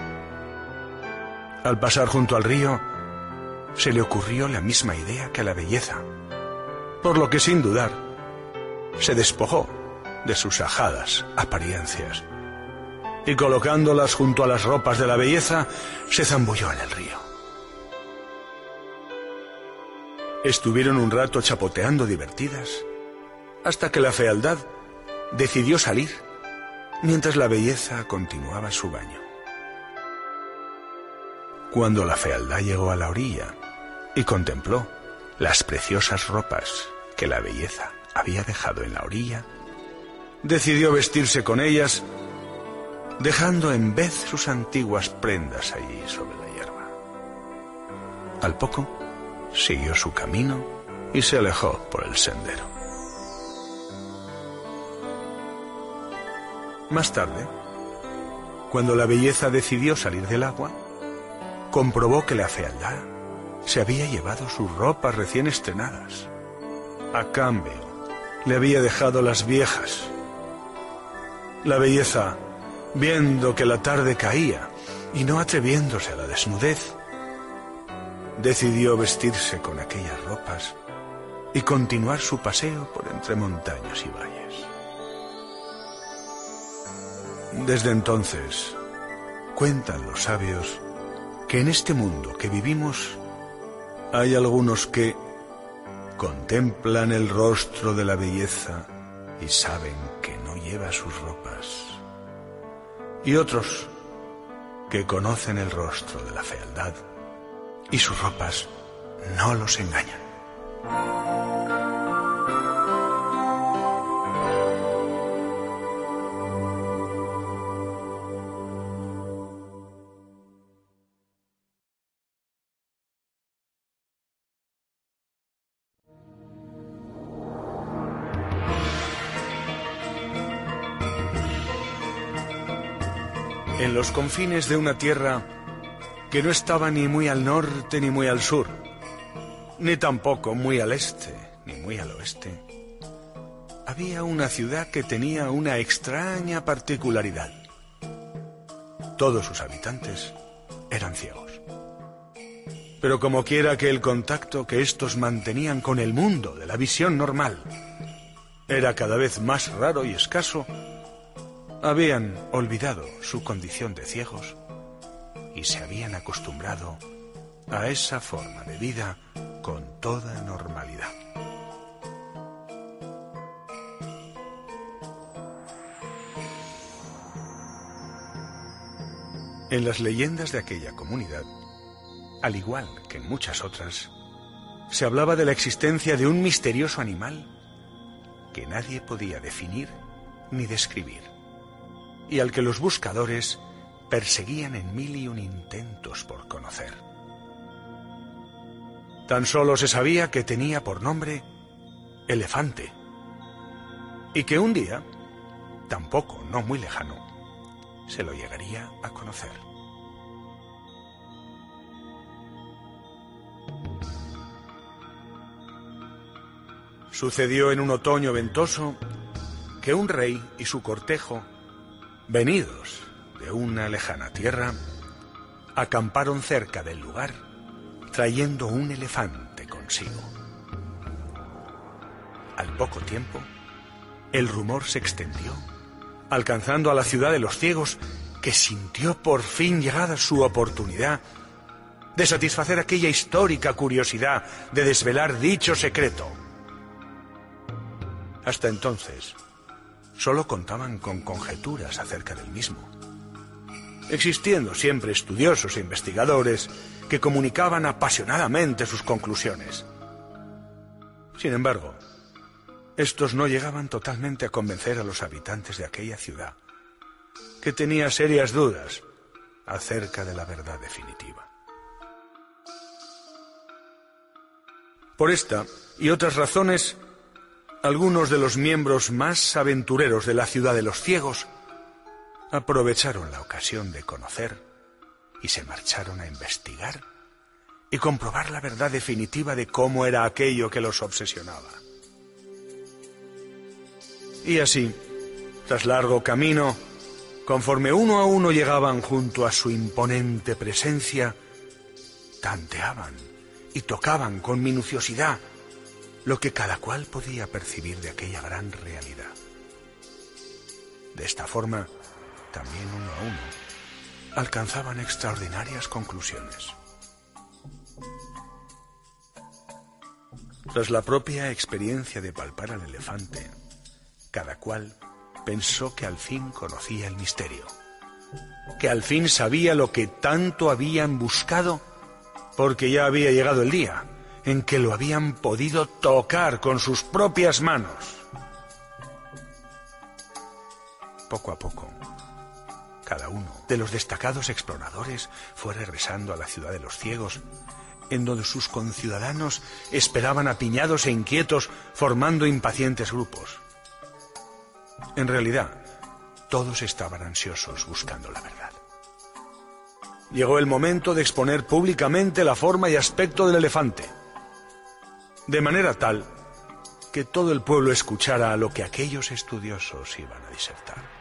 Al pasar junto al río, se le ocurrió la misma idea que a la belleza, por lo que sin dudar, se despojó de sus ajadas apariencias y colocándolas junto a las ropas de la belleza, se zambulló en el río. Estuvieron un rato chapoteando divertidas, hasta que la fealdad decidió salir, mientras la belleza continuaba su baño. Cuando la fealdad llegó a la orilla y contempló las preciosas ropas que la belleza había dejado en la orilla, decidió vestirse con ellas, dejando en vez sus antiguas prendas allí sobre la hierba. Al poco, siguió su camino y se alejó por el sendero. Más tarde, cuando la belleza decidió salir del agua, comprobó que la fealdad se había llevado sus ropas recién estrenadas. A cambio, le había dejado las viejas. La belleza, viendo que la tarde caía y no atreviéndose a la desnudez, decidió vestirse con aquellas ropas y continuar su paseo por entre montañas y valles. Desde entonces, cuentan los sabios que en este mundo que vivimos hay algunos que contemplan el rostro de la belleza y saben que no lleva sus ropas, y otros que conocen el rostro de la fealdad y sus ropas no los engañan. En los confines de una tierra que no estaba ni muy al norte ni muy al sur, ni tampoco muy al este ni muy al oeste. Había una ciudad que tenía una extraña particularidad. Todos sus habitantes eran ciegos. Pero como quiera que el contacto que estos mantenían con el mundo de la visión normal era cada vez más raro y escaso, habían olvidado su condición de ciegos y se habían acostumbrado a esa forma de vida con toda normalidad. En las leyendas de aquella comunidad, al igual que en muchas otras, se hablaba de la existencia de un misterioso animal que nadie podía definir ni describir, y al que los buscadores perseguían en mil y un intentos por conocer. Tan solo se sabía que tenía por nombre elefante y que un día, tampoco no muy lejano, se lo llegaría a conocer. Sucedió en un otoño ventoso que un rey y su cortejo, venidos de una lejana tierra, acamparon cerca del lugar trayendo un elefante consigo. Al poco tiempo, el rumor se extendió, alcanzando a la ciudad de los ciegos, que sintió por fin llegada su oportunidad de satisfacer aquella histórica curiosidad de desvelar dicho secreto. Hasta entonces, solo contaban con conjeturas acerca del mismo, existiendo siempre estudiosos e investigadores que comunicaban apasionadamente sus conclusiones. Sin embargo, estos no llegaban totalmente a convencer a los habitantes de aquella ciudad, que tenía serias dudas acerca de la verdad definitiva. Por esta y otras razones, algunos de los miembros más aventureros de la ciudad de los ciegos aprovecharon la ocasión de conocer y se marcharon a investigar y comprobar la verdad definitiva de cómo era aquello que los obsesionaba. Y así, tras largo camino, conforme uno a uno llegaban junto a su imponente presencia, tanteaban y tocaban con minuciosidad lo que cada cual podía percibir de aquella gran realidad. De esta forma, también uno a uno, alcanzaban extraordinarias conclusiones. Tras la propia experiencia de palpar al elefante, cada cual pensó que al fin conocía el misterio, que al fin sabía lo que tanto habían buscado, porque ya había llegado el día en que lo habían podido tocar con sus propias manos. Poco a poco, cada uno de los destacados exploradores fue regresando a la ciudad de los ciegos, en donde sus conciudadanos esperaban apiñados e inquietos, formando impacientes grupos. En realidad, todos estaban ansiosos buscando la verdad. Llegó el momento de exponer públicamente la forma y aspecto del elefante, de manera tal que todo el pueblo escuchara lo que aquellos estudiosos iban a disertar.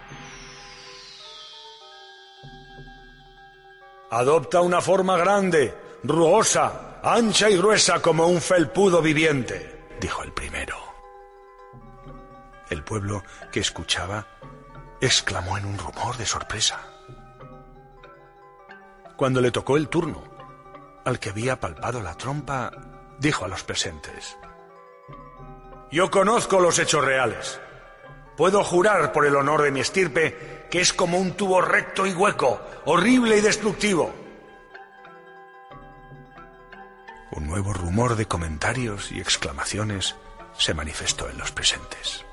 Adopta una forma grande, rugosa, ancha y gruesa como un felpudo viviente, dijo el primero. El pueblo que escuchaba exclamó en un rumor de sorpresa. Cuando le tocó el turno, al que había palpado la trompa, dijo a los presentes, Yo conozco los hechos reales. Puedo jurar por el honor de mi estirpe que es como un tubo recto y hueco, horrible y destructivo. Un nuevo rumor de comentarios y exclamaciones se manifestó en los presentes.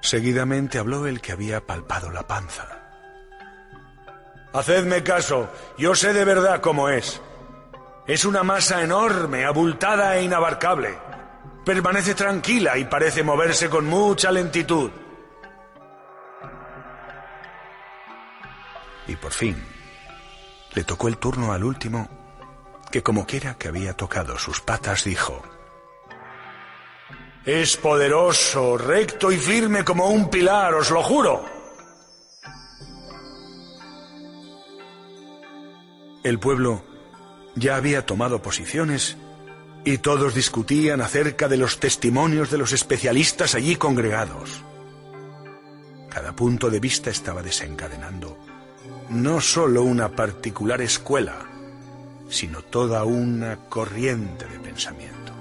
Seguidamente habló el que había palpado la panza. Hacedme caso, yo sé de verdad cómo es. Es una masa enorme, abultada e inabarcable. Permanece tranquila y parece moverse con mucha lentitud. Y por fin, le tocó el turno al último, que como quiera que había tocado sus patas, dijo, Es poderoso, recto y firme como un pilar, os lo juro. El pueblo ya había tomado posiciones y todos discutían acerca de los testimonios de los especialistas allí congregados. Cada punto de vista estaba desencadenando no sólo una particular escuela, sino toda una corriente de pensamiento.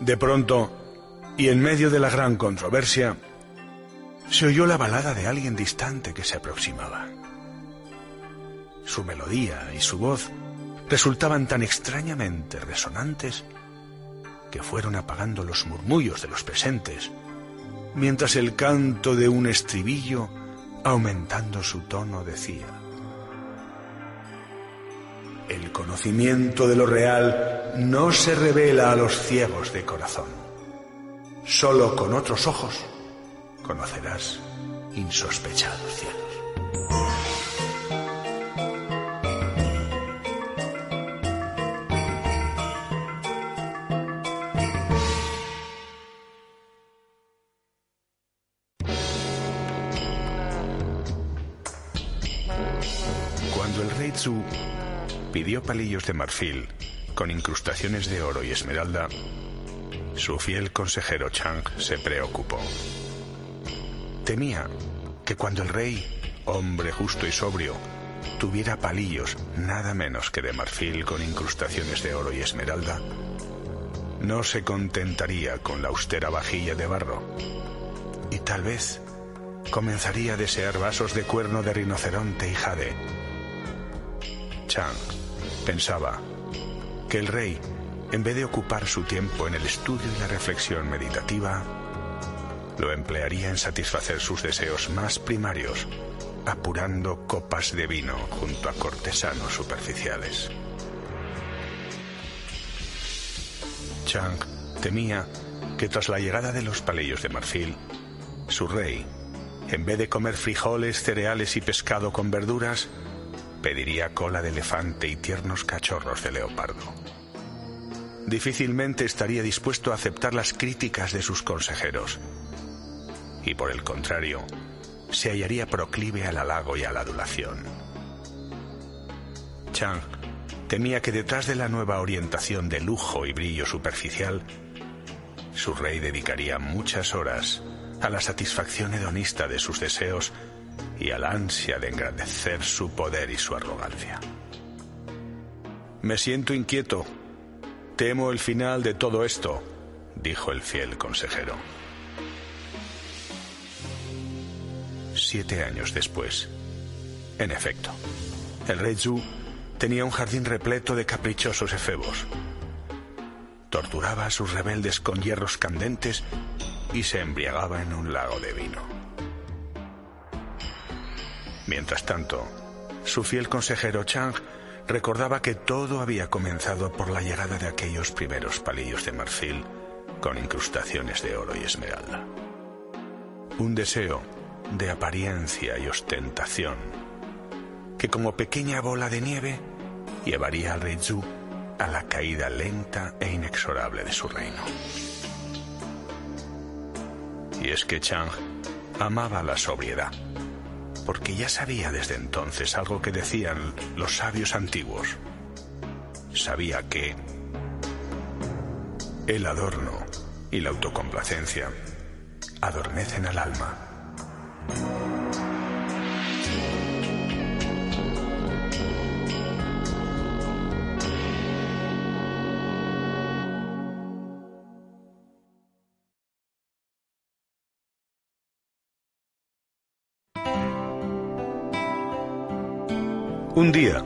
De pronto, y en medio de la gran controversia, se oyó la balada de alguien distante que se aproximaba. Su melodía y su voz resultaban tan extrañamente resonantes que fueron apagando los murmullos de los presentes mientras el canto de un estribillo, aumentando su tono, decía, El conocimiento de lo real no se revela a los ciegos de corazón, Solo con otros ojos conocerás insospechados cielos. Palillos de marfil con incrustaciones de oro y esmeralda, su fiel consejero Chang se preocupó. Temía que cuando el rey, hombre justo y sobrio, tuviera palillos nada menos que de marfil con incrustaciones de oro y esmeralda, no se contentaría con la austera vajilla de barro y tal vez comenzaría a desear vasos de cuerno de rinoceronte y jade. Chang pensaba que el rey, en vez de ocupar su tiempo en el estudio y la reflexión meditativa, lo emplearía en satisfacer sus deseos más primarios, apurando copas de vino junto a cortesanos superficiales. Chang temía que tras la llegada de los palillos de marfil, su rey, en vez de comer frijoles, cereales y pescado con verduras, pediría cola de elefante y tiernos cachorros de leopardo. Difícilmente estaría dispuesto a aceptar las críticas de sus consejeros. Y por el contrario, se hallaría proclive al halago y a la adulación. Chang temía que detrás de la nueva orientación de lujo y brillo superficial, su rey dedicaría muchas horas a la satisfacción hedonista de sus deseos y a la ansia de engrandecer su poder y su arrogancia. Me siento inquieto. Temo el final de todo esto, dijo el fiel consejero. Siete años después, en efecto, el rey Zhu tenía un jardín repleto de caprichosos efebos. Torturaba a sus rebeldes con hierros candentes y se embriagaba en un lago de vino. Mientras tanto, su fiel consejero Chang recordaba que todo había comenzado por la llegada de aquellos primeros palillos de marfil con incrustaciones de oro y esmeralda. Un deseo de apariencia y ostentación que como pequeña bola de nieve llevaría al rey Zhu a la caída lenta e inexorable de su reino. Y es que Chang amaba la sobriedad porque ya sabía desde entonces algo que decían los sabios antiguos. Sabía que el adorno y la autocomplacencia adormecen al alma. Un día,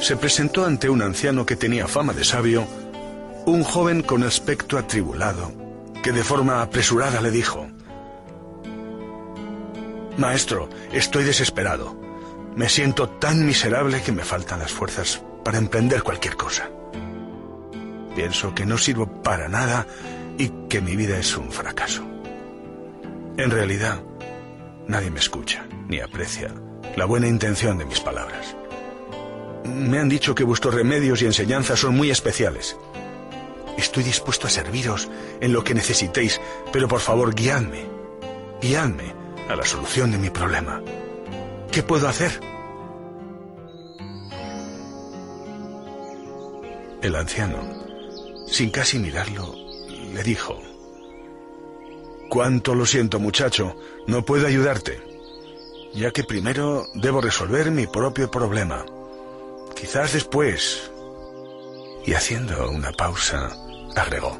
se presentó ante un anciano que tenía fama de sabio, un joven con aspecto atribulado, que de forma apresurada le dijo, Maestro, estoy desesperado. Me siento tan miserable que me faltan las fuerzas para emprender cualquier cosa. Pienso que no sirvo para nada y que mi vida es un fracaso. En realidad, nadie me escucha ni aprecia la buena intención de mis palabras. Me han dicho que vuestros remedios y enseñanzas son muy especiales. Estoy dispuesto a serviros en lo que necesitéis, pero por favor guiadme, guiadme a la solución de mi problema. ¿Qué puedo hacer? El anciano, sin casi mirarlo, le dijo, Cuánto lo siento muchacho, no puedo ayudarte, ya que primero debo resolver mi propio problema. Quizás después. Y haciendo una pausa, agregó.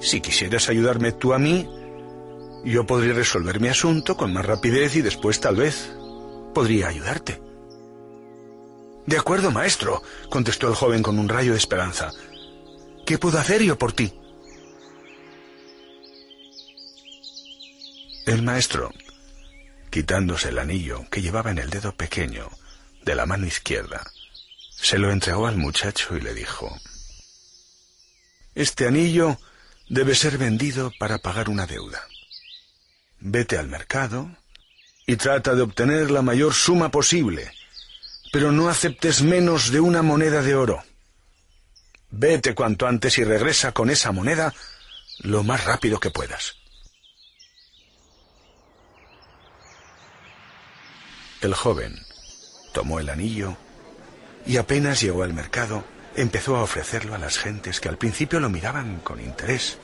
Si quisieras ayudarme tú a mí, yo podría resolver mi asunto con más rapidez y después tal vez podría ayudarte. De acuerdo, maestro, contestó el joven con un rayo de esperanza. ¿Qué puedo hacer yo por ti? El maestro, quitándose el anillo que llevaba en el dedo pequeño, de la mano izquierda, se lo entregó al muchacho y le dijo, Este anillo debe ser vendido para pagar una deuda. Vete al mercado y trata de obtener la mayor suma posible, pero no aceptes menos de una moneda de oro. Vete cuanto antes y regresa con esa moneda lo más rápido que puedas. El joven tomó el anillo y apenas llegó al mercado, empezó a ofrecerlo a las gentes que al principio lo miraban con interés,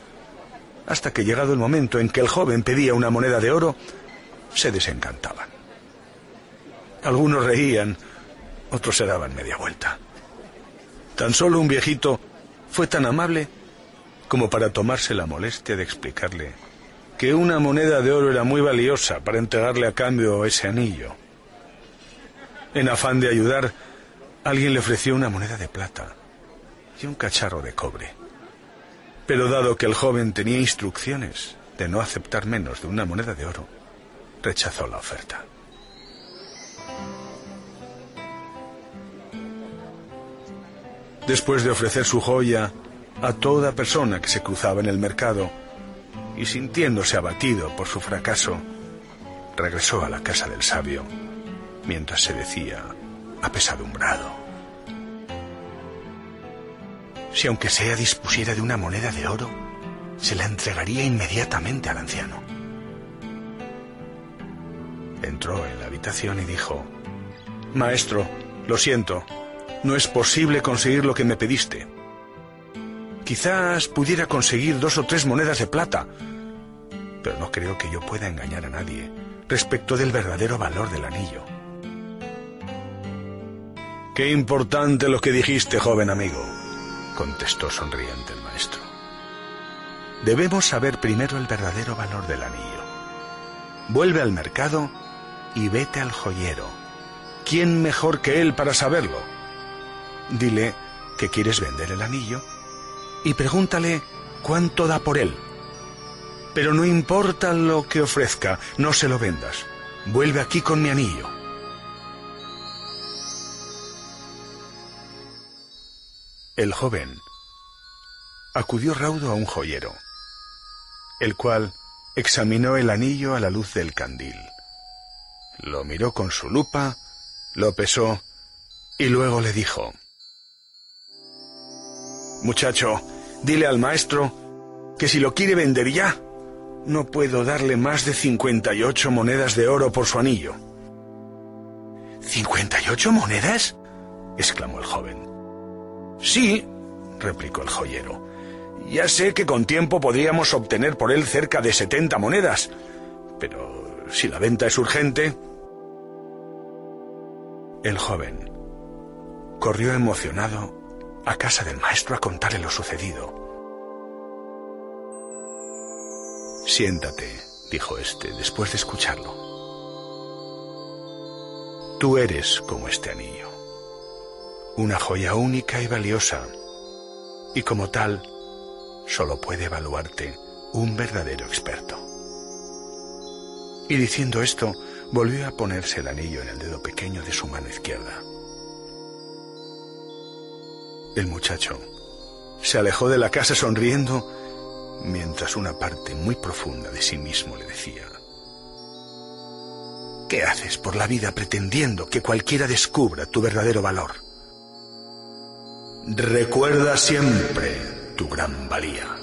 hasta que llegado el momento en que el joven pedía una moneda de oro, se desencantaban. Algunos reían, otros se daban media vuelta. Tan solo un viejito fue tan amable como para tomarse la molestia de explicarle que una moneda de oro era muy valiosa para entregarle a cambio ese anillo. En afán de ayudar, alguien le ofreció una moneda de plata y un cacharro de cobre. Pero dado que el joven tenía instrucciones de no aceptar menos de una moneda de oro, rechazó la oferta. Después de ofrecer su joya a toda persona que se cruzaba en el mercado y sintiéndose abatido por su fracaso, regresó a la casa del sabio mientras se decía apesadumbrado. Si aunque sea dispusiera de una moneda de oro, se la entregaría inmediatamente al anciano. Entró en la habitación y dijo, Maestro, lo siento, no es posible conseguir lo que me pediste. Quizás pudiera conseguir dos o tres monedas de plata, pero no creo que yo pueda engañar a nadie respecto del verdadero valor del anillo. Qué importante lo que dijiste, joven amigo, contestó sonriente el maestro. Debemos saber primero el verdadero valor del anillo. Vuelve al mercado y vete al joyero. ¿Quién mejor que él para saberlo? Dile que quieres vender el anillo y pregúntale cuánto da por él. Pero no importa lo que ofrezca, no se lo vendas. Vuelve aquí con mi anillo. El joven acudió raudo a un joyero, el cual examinó el anillo a la luz del candil. Lo miró con su lupa, lo pesó y luego le dijo, Muchacho, dile al maestro que si lo quiere vender ya, no puedo darle más de 58 monedas de oro por su anillo. ¿58 monedas? exclamó el joven. Sí, replicó el joyero. Ya sé que con tiempo podríamos obtener por él cerca de setenta monedas, pero si la venta es urgente... El joven corrió emocionado a casa del maestro a contarle lo sucedido. Siéntate, dijo éste, después de escucharlo. Tú eres como este anillo una joya única y valiosa, y como tal, solo puede evaluarte un verdadero experto. Y diciendo esto, volvió a ponerse el anillo en el dedo pequeño de su mano izquierda. El muchacho se alejó de la casa sonriendo mientras una parte muy profunda de sí mismo le decía, ¿Qué haces por la vida pretendiendo que cualquiera descubra tu verdadero valor? Recuerda siempre tu gran valía.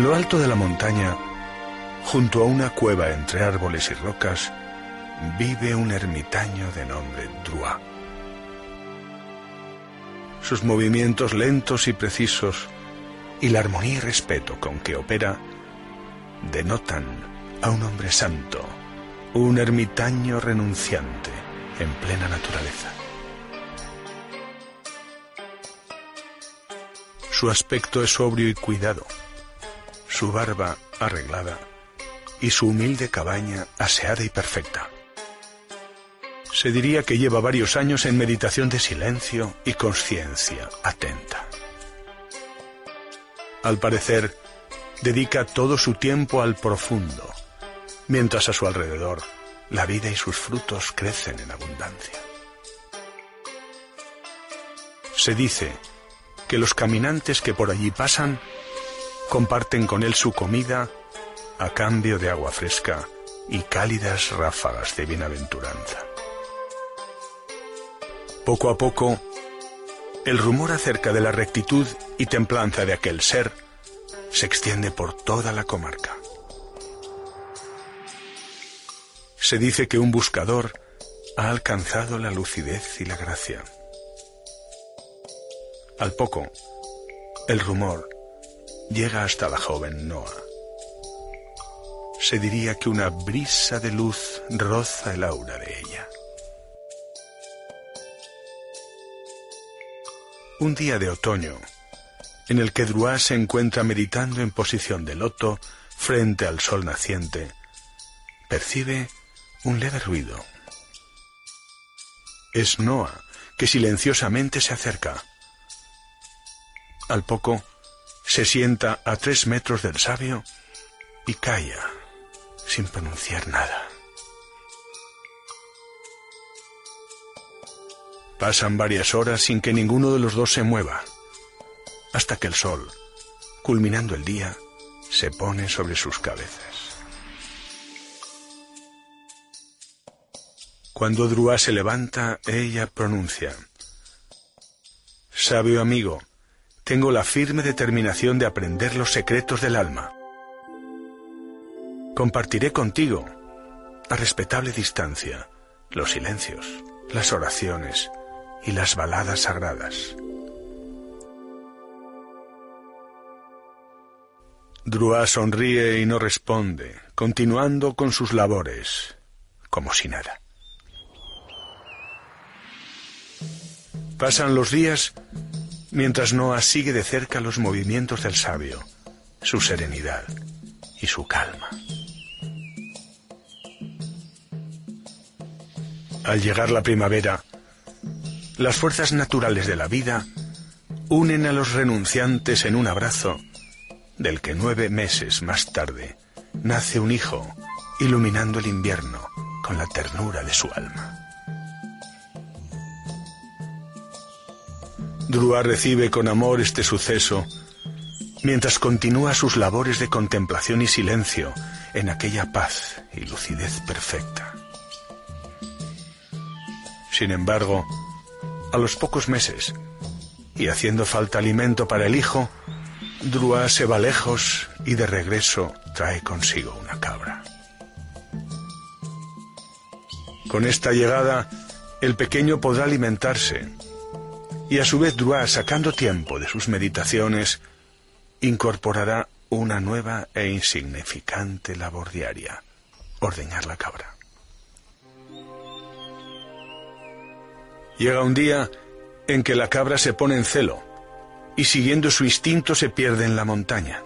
En lo alto de la montaña, junto a una cueva entre árboles y rocas, vive un ermitaño de nombre Drua. Sus movimientos lentos y precisos y la armonía y respeto con que opera denotan a un hombre santo, un ermitaño renunciante en plena naturaleza. Su aspecto es sobrio y cuidado, su barba arreglada y su humilde cabaña aseada y perfecta. Se diría que lleva varios años en meditación de silencio y conciencia atenta. Al parecer, dedica todo su tiempo al profundo, mientras a su alrededor la vida y sus frutos crecen en abundancia. Se dice que los caminantes que por allí pasan comparten con él su comida a cambio de agua fresca y cálidas ráfagas de bienaventuranza. Poco a poco, el rumor acerca de la rectitud y templanza de aquel ser se extiende por toda la comarca. Se dice que un buscador ha alcanzado la lucidez y la gracia. Al poco, el rumor llega hasta la joven Noah. Se diría que una brisa de luz roza el aura de ella. Un día de otoño, en el que Druá se encuentra meditando en posición de loto frente al sol naciente, percibe un leve ruido. Es Noah, que silenciosamente se acerca. Al poco, se sienta a tres metros del sabio y calla, sin pronunciar nada. Pasan varias horas sin que ninguno de los dos se mueva, hasta que el sol, culminando el día, se pone sobre sus cabezas. Cuando Drua se levanta, ella pronuncia, Sabio amigo, tengo la firme determinación de aprender los secretos del alma. Compartiré contigo, a respetable distancia, los silencios, las oraciones, y las baladas sagradas. Drua sonríe y no responde, continuando con sus labores, como si nada. Pasan los días mientras Noah sigue de cerca los movimientos del sabio, su serenidad y su calma. Al llegar la primavera, las fuerzas naturales de la vida unen a los renunciantes en un abrazo del que nueve meses más tarde nace un hijo iluminando el invierno con la ternura de su alma. Drua recibe con amor este suceso mientras continúa sus labores de contemplación y silencio en aquella paz y lucidez perfecta. Sin embargo, a los pocos meses, y haciendo falta alimento para el hijo, Drua se va lejos y de regreso trae consigo una cabra. Con esta llegada, el pequeño podrá alimentarse, y a su vez Drua, sacando tiempo de sus meditaciones, incorporará una nueva e insignificante labor diaria, ordeñar la cabra. Llega un día en que la cabra se pone en celo y siguiendo su instinto se pierde en la montaña.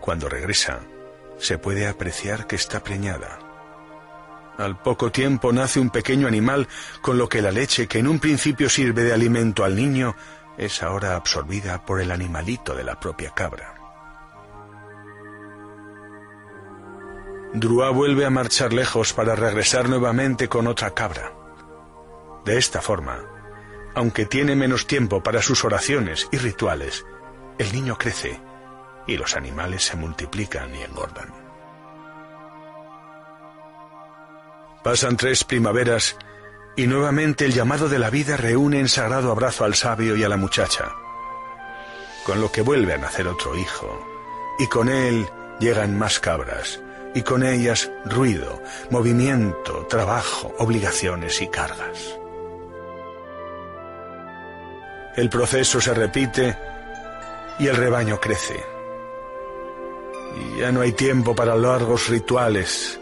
Cuando regresa, se puede apreciar que está preñada. Al poco tiempo nace un pequeño animal con lo que la leche que en un principio sirve de alimento al niño es ahora absorbida por el animalito de la propia cabra. Drua vuelve a marchar lejos para regresar nuevamente con otra cabra. De esta forma, aunque tiene menos tiempo para sus oraciones y rituales, el niño crece y los animales se multiplican y engordan. Pasan tres primaveras y nuevamente el llamado de la vida reúne en sagrado abrazo al sabio y a la muchacha, con lo que vuelve a nacer otro hijo, y con él llegan más cabras, y con ellas ruido, movimiento, trabajo, obligaciones y cargas. El proceso se repite y el rebaño crece. Y ya no hay tiempo para largos rituales.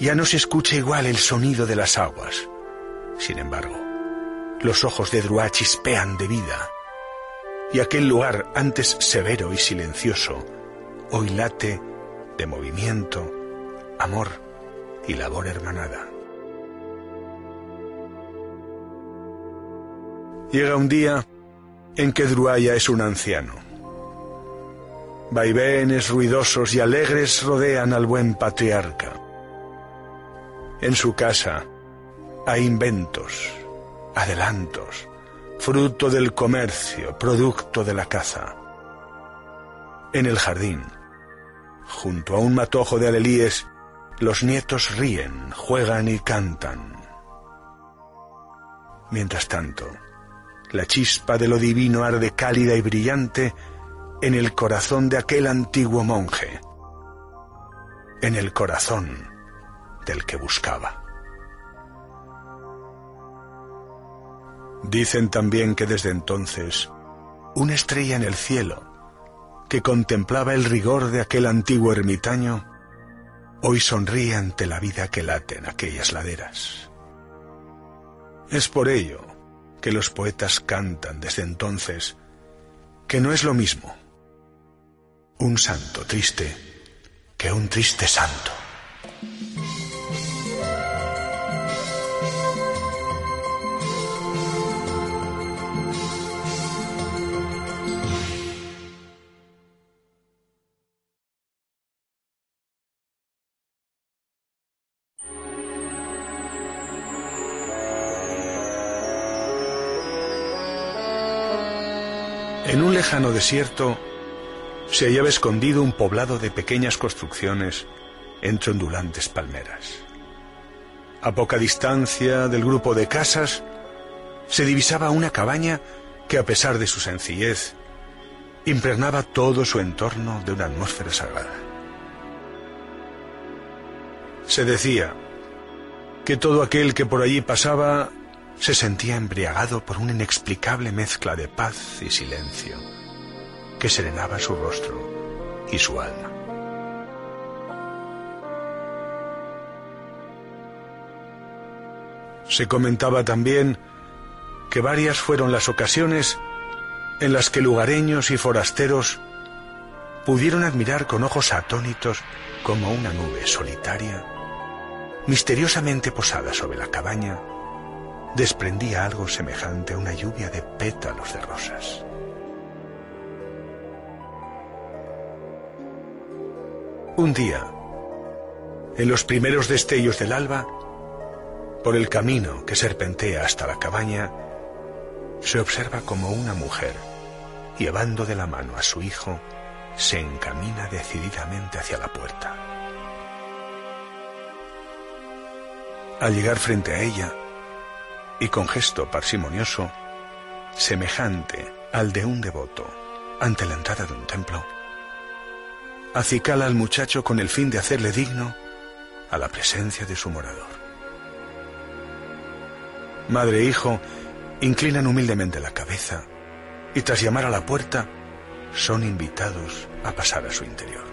Ya no se escucha igual el sonido de las aguas. Sin embargo, los ojos de Drua chispean de vida y aquel lugar antes severo y silencioso, hoy late de movimiento, amor y labor hermanada. Llega un día en que Druaya es un anciano. Vaivenes ruidosos y alegres rodean al buen patriarca. En su casa hay inventos, adelantos, fruto del comercio, producto de la caza. En el jardín, junto a un matojo de alelíes, los nietos ríen, juegan y cantan. Mientras tanto, la chispa de lo divino arde cálida y brillante en el corazón de aquel antiguo monje, en el corazón del que buscaba. Dicen también que desde entonces una estrella en el cielo, que contemplaba el rigor de aquel antiguo ermitaño, hoy sonríe ante la vida que late en aquellas laderas. Es por ello que los poetas cantan desde entonces que no es lo mismo un santo triste que un triste santo. Lejano desierto se hallaba escondido un poblado de pequeñas construcciones entre ondulantes palmeras. A poca distancia del grupo de casas se divisaba una cabaña que a pesar de su sencillez impregnaba todo su entorno de una atmósfera sagrada. Se decía que todo aquel que por allí pasaba se sentía embriagado por una inexplicable mezcla de paz y silencio que serenaba su rostro y su alma. Se comentaba también que varias fueron las ocasiones en las que lugareños y forasteros pudieron admirar con ojos atónitos como una nube solitaria, misteriosamente posada sobre la cabaña, desprendía algo semejante a una lluvia de pétalos de rosas. Un día, en los primeros destellos del alba, por el camino que serpentea hasta la cabaña, se observa como una mujer, llevando de la mano a su hijo, se encamina decididamente hacia la puerta. Al llegar frente a ella, y con gesto parsimonioso, semejante al de un devoto ante la entrada de un templo, acicala al muchacho con el fin de hacerle digno a la presencia de su morador. Madre e hijo inclinan humildemente la cabeza y tras llamar a la puerta son invitados a pasar a su interior.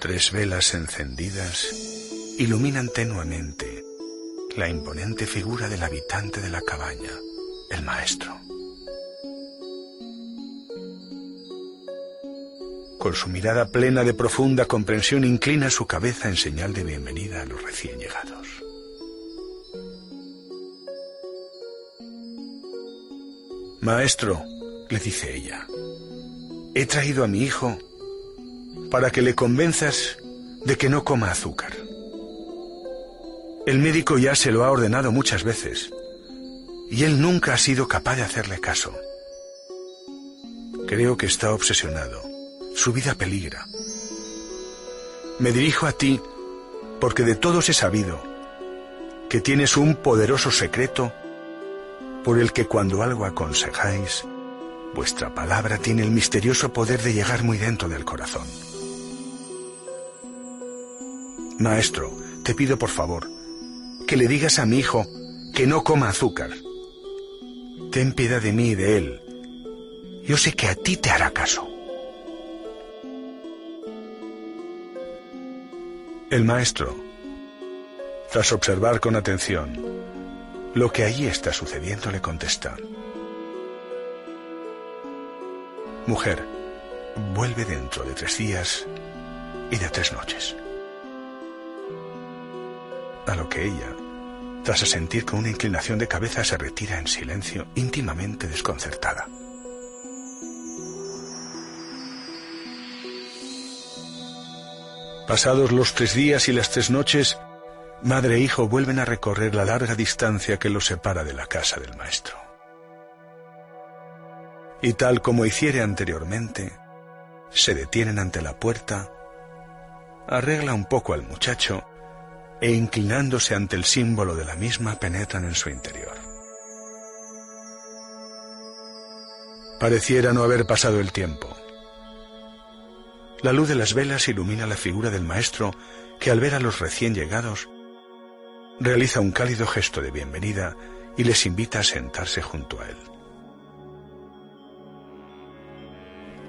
Tres velas encendidas iluminan tenuamente la imponente figura del habitante de la cabaña, el maestro. Con su mirada plena de profunda comprensión inclina su cabeza en señal de bienvenida a los recién llegados. Maestro, le dice ella, he traído a mi hijo para que le convenzas de que no coma azúcar. El médico ya se lo ha ordenado muchas veces y él nunca ha sido capaz de hacerle caso. Creo que está obsesionado. Su vida peligra. Me dirijo a ti porque de todos he sabido que tienes un poderoso secreto por el que cuando algo aconsejáis, vuestra palabra tiene el misterioso poder de llegar muy dentro del corazón. Maestro, te pido por favor que le digas a mi hijo que no coma azúcar. Ten piedad de mí y de él. Yo sé que a ti te hará caso. El maestro, tras observar con atención lo que allí está sucediendo, le contesta. Mujer, vuelve dentro de tres días y de tres noches. A lo que ella, tras asentir con una inclinación de cabeza, se retira en silencio, íntimamente desconcertada. Pasados los tres días y las tres noches, madre e hijo vuelven a recorrer la larga distancia que los separa de la casa del maestro. Y tal como hiciere anteriormente, se detienen ante la puerta, arregla un poco al muchacho e inclinándose ante el símbolo de la misma penetran en su interior. Pareciera no haber pasado el tiempo. La luz de las velas ilumina la figura del maestro que al ver a los recién llegados realiza un cálido gesto de bienvenida y les invita a sentarse junto a él.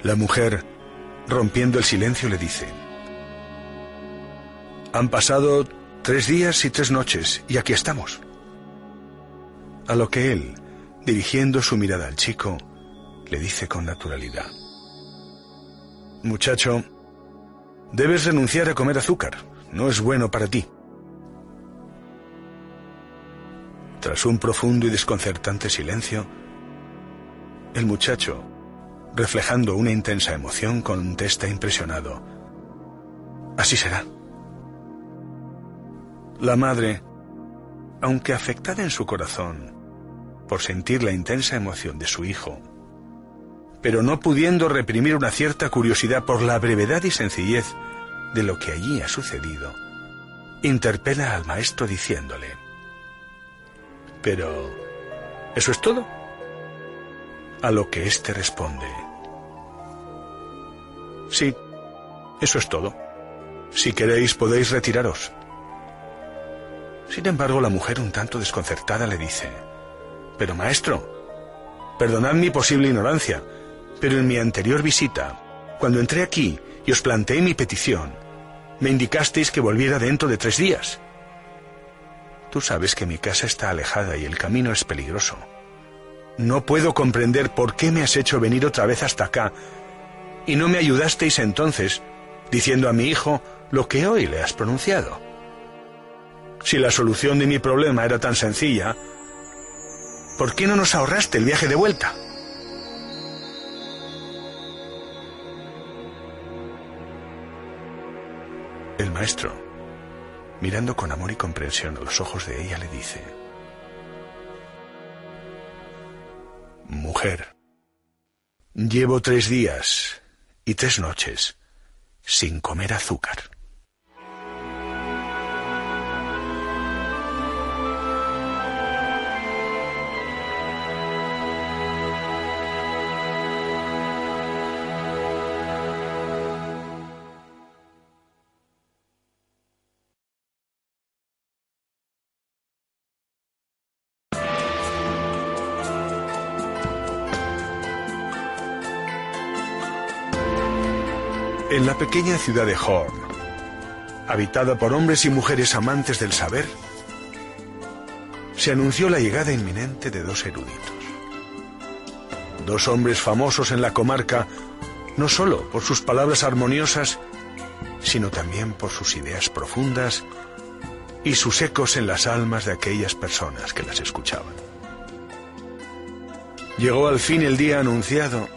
La mujer, rompiendo el silencio, le dice, Han pasado tres días y tres noches y aquí estamos. A lo que él, dirigiendo su mirada al chico, le dice con naturalidad, Muchacho, debes renunciar a comer azúcar. No es bueno para ti. Tras un profundo y desconcertante silencio, el muchacho, reflejando una intensa emoción, contesta impresionado. Así será. La madre, aunque afectada en su corazón por sentir la intensa emoción de su hijo, pero no pudiendo reprimir una cierta curiosidad por la brevedad y sencillez de lo que allí ha sucedido, interpela al maestro diciéndole, Pero, ¿eso es todo? A lo que éste responde, Sí, eso es todo. Si queréis podéis retiraros. Sin embargo, la mujer un tanto desconcertada le dice, Pero maestro, perdonad mi posible ignorancia, pero en mi anterior visita, cuando entré aquí y os planteé mi petición, me indicasteis que volviera dentro de tres días. Tú sabes que mi casa está alejada y el camino es peligroso. No puedo comprender por qué me has hecho venir otra vez hasta acá y no me ayudasteis entonces diciendo a mi hijo lo que hoy le has pronunciado. Si la solución de mi problema era tan sencilla, ¿por qué no nos ahorraste el viaje de vuelta? El maestro, mirando con amor y comprensión a los ojos de ella, le dice, Mujer, llevo tres días y tres noches sin comer azúcar. La pequeña ciudad de Horn, habitada por hombres y mujeres amantes del saber, se anunció la llegada inminente de dos eruditos. Dos hombres famosos en la comarca, no solo por sus palabras armoniosas, sino también por sus ideas profundas y sus ecos en las almas de aquellas personas que las escuchaban. Llegó al fin el día anunciado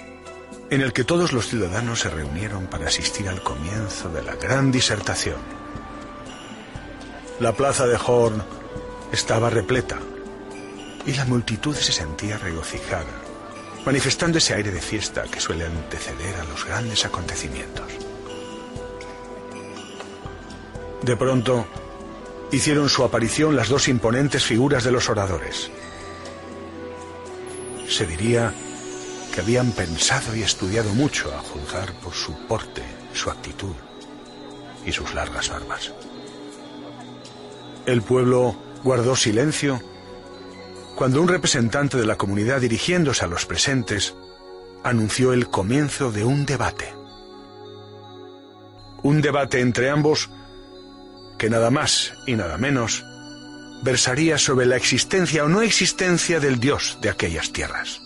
en el que todos los ciudadanos se reunieron para asistir al comienzo de la gran disertación. La plaza de Horn estaba repleta y la multitud se sentía regocijada, manifestando ese aire de fiesta que suele anteceder a los grandes acontecimientos. De pronto, hicieron su aparición las dos imponentes figuras de los oradores. Se diría habían pensado y estudiado mucho a juzgar por su porte, su actitud y sus largas barbas. El pueblo guardó silencio cuando un representante de la comunidad dirigiéndose a los presentes anunció el comienzo de un debate. Un debate entre ambos que nada más y nada menos versaría sobre la existencia o no existencia del Dios de aquellas tierras.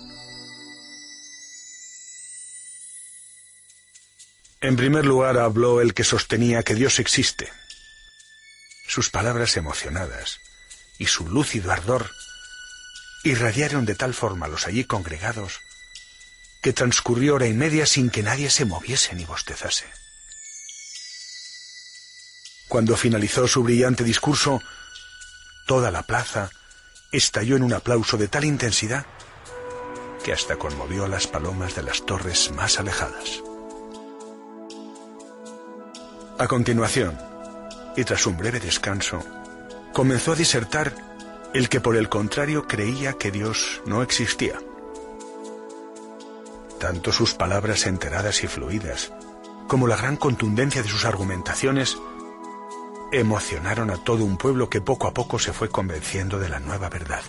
En primer lugar habló el que sostenía que Dios existe. Sus palabras emocionadas y su lúcido ardor irradiaron de tal forma a los allí congregados que transcurrió hora y media sin que nadie se moviese ni bostezase. Cuando finalizó su brillante discurso, toda la plaza estalló en un aplauso de tal intensidad que hasta conmovió a las palomas de las torres más alejadas. A continuación, y tras un breve descanso, comenzó a disertar el que por el contrario creía que Dios no existía. Tanto sus palabras enteradas y fluidas, como la gran contundencia de sus argumentaciones, emocionaron a todo un pueblo que poco a poco se fue convenciendo de la nueva verdad.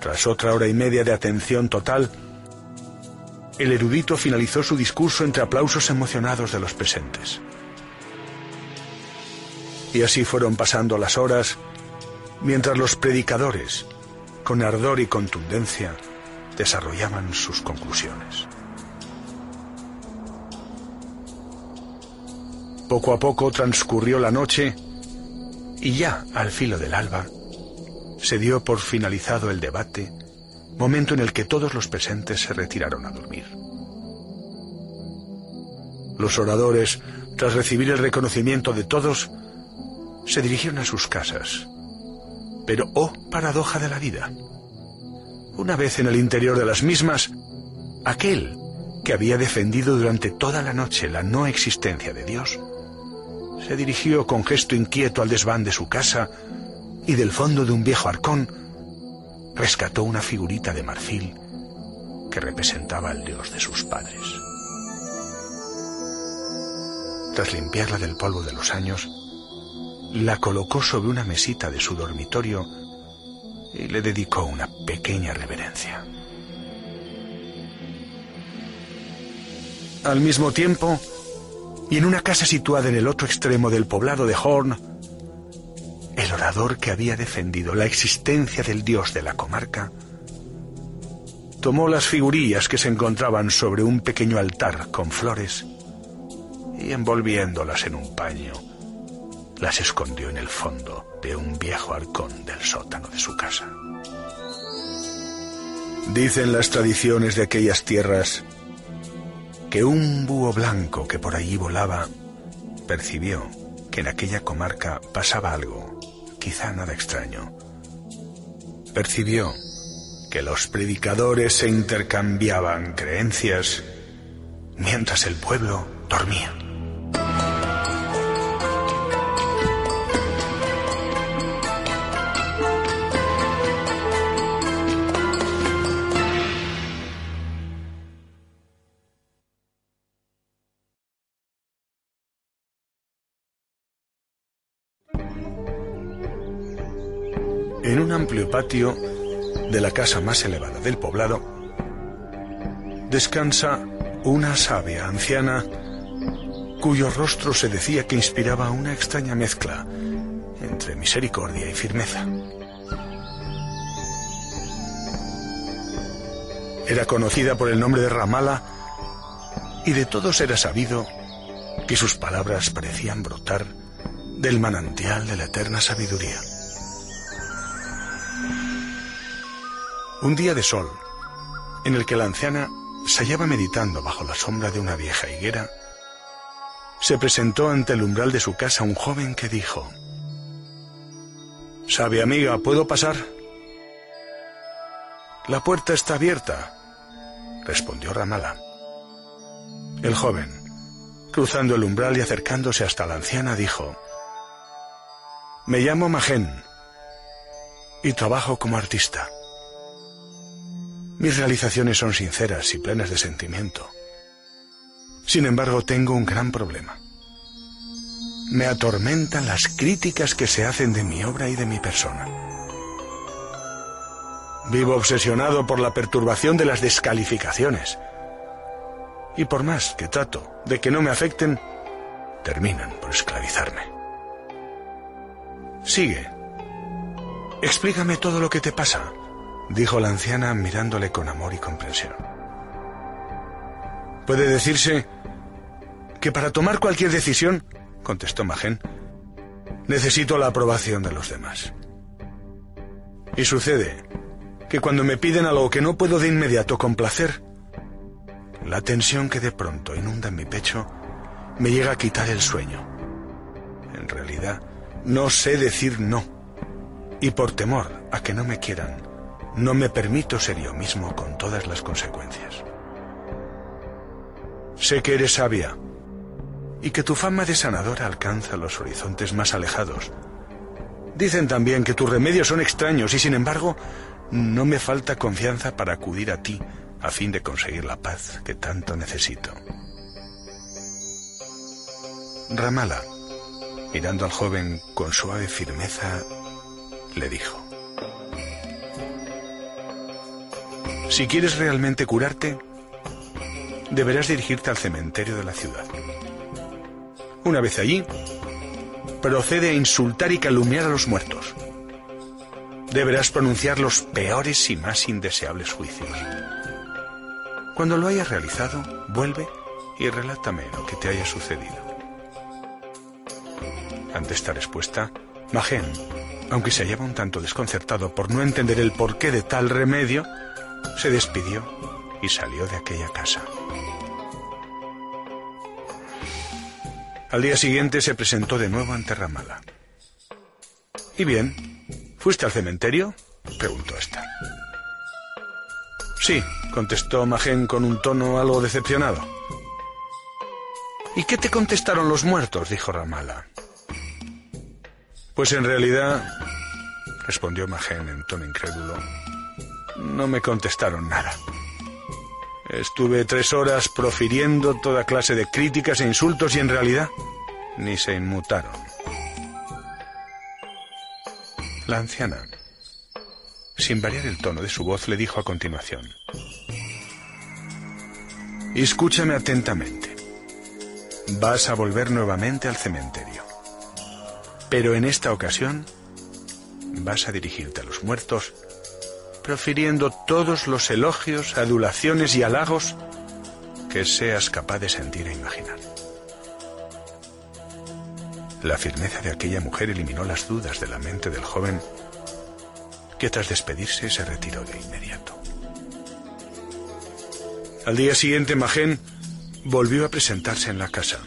Tras otra hora y media de atención total, el erudito finalizó su discurso entre aplausos emocionados de los presentes. Y así fueron pasando las horas, mientras los predicadores, con ardor y contundencia, desarrollaban sus conclusiones. Poco a poco transcurrió la noche y ya al filo del alba se dio por finalizado el debate momento en el que todos los presentes se retiraron a dormir. Los oradores, tras recibir el reconocimiento de todos, se dirigieron a sus casas. Pero, oh, paradoja de la vida. Una vez en el interior de las mismas, aquel que había defendido durante toda la noche la no existencia de Dios, se dirigió con gesto inquieto al desván de su casa y del fondo de un viejo arcón rescató una figurita de marfil que representaba al dios de sus padres. Tras limpiarla del polvo de los años, la colocó sobre una mesita de su dormitorio y le dedicó una pequeña reverencia. Al mismo tiempo, y en una casa situada en el otro extremo del poblado de Horn, el orador que había defendido la existencia del dios de la comarca, tomó las figurillas que se encontraban sobre un pequeño altar con flores y envolviéndolas en un paño, las escondió en el fondo de un viejo arcón del sótano de su casa. Dicen las tradiciones de aquellas tierras que un búho blanco que por allí volaba percibió que en aquella comarca pasaba algo quizá nada extraño. Percibió que los predicadores se intercambiaban creencias mientras el pueblo dormía. En un amplio patio de la casa más elevada del poblado, descansa una sabia anciana cuyo rostro se decía que inspiraba una extraña mezcla entre misericordia y firmeza. Era conocida por el nombre de Ramala y de todos era sabido que sus palabras parecían brotar del manantial de la eterna sabiduría. Un día de sol, en el que la anciana se hallaba meditando bajo la sombra de una vieja higuera, se presentó ante el umbral de su casa un joven que dijo, Sabe amiga, ¿puedo pasar? La puerta está abierta, respondió Ramala. El joven, cruzando el umbral y acercándose hasta la anciana, dijo, Me llamo Magen y trabajo como artista. Mis realizaciones son sinceras y plenas de sentimiento. Sin embargo, tengo un gran problema. Me atormentan las críticas que se hacen de mi obra y de mi persona. Vivo obsesionado por la perturbación de las descalificaciones. Y por más que trato de que no me afecten, terminan por esclavizarme. Sigue. Explícame todo lo que te pasa, dijo la anciana mirándole con amor y comprensión. Puede decirse que para tomar cualquier decisión, contestó Magen, necesito la aprobación de los demás. Y sucede que cuando me piden algo que no puedo de inmediato complacer, la tensión que de pronto inunda mi pecho me llega a quitar el sueño. En realidad, no sé decir no. Y por temor a que no me quieran, no me permito ser yo mismo con todas las consecuencias. Sé que eres sabia y que tu fama de sanadora alcanza los horizontes más alejados. Dicen también que tus remedios son extraños y sin embargo no me falta confianza para acudir a ti a fin de conseguir la paz que tanto necesito. Ramala, mirando al joven con suave firmeza, le dijo, Si quieres realmente curarte, deberás dirigirte al cementerio de la ciudad. Una vez allí, procede a insultar y calumniar a los muertos. Deberás pronunciar los peores y más indeseables juicios. Cuando lo hayas realizado, vuelve y relátame lo que te haya sucedido. Ante esta respuesta, Magen, aunque se hallaba un tanto desconcertado por no entender el porqué de tal remedio, se despidió y salió de aquella casa. Al día siguiente se presentó de nuevo ante Ramala. ¿Y bien? ¿Fuiste al cementerio? preguntó ésta. Sí, contestó Magen con un tono algo decepcionado. ¿Y qué te contestaron los muertos? dijo Ramala. Pues en realidad, respondió Magen en tono incrédulo, no me contestaron nada. Estuve tres horas profiriendo toda clase de críticas e insultos y en realidad ni se inmutaron. La anciana, sin variar el tono de su voz, le dijo a continuación, Escúchame atentamente. Vas a volver nuevamente al cementerio. Pero en esta ocasión vas a dirigirte a los muertos profiriendo todos los elogios, adulaciones y halagos que seas capaz de sentir e imaginar. La firmeza de aquella mujer eliminó las dudas de la mente del joven, que tras despedirse se retiró de inmediato. Al día siguiente, Magén volvió a presentarse en la casa.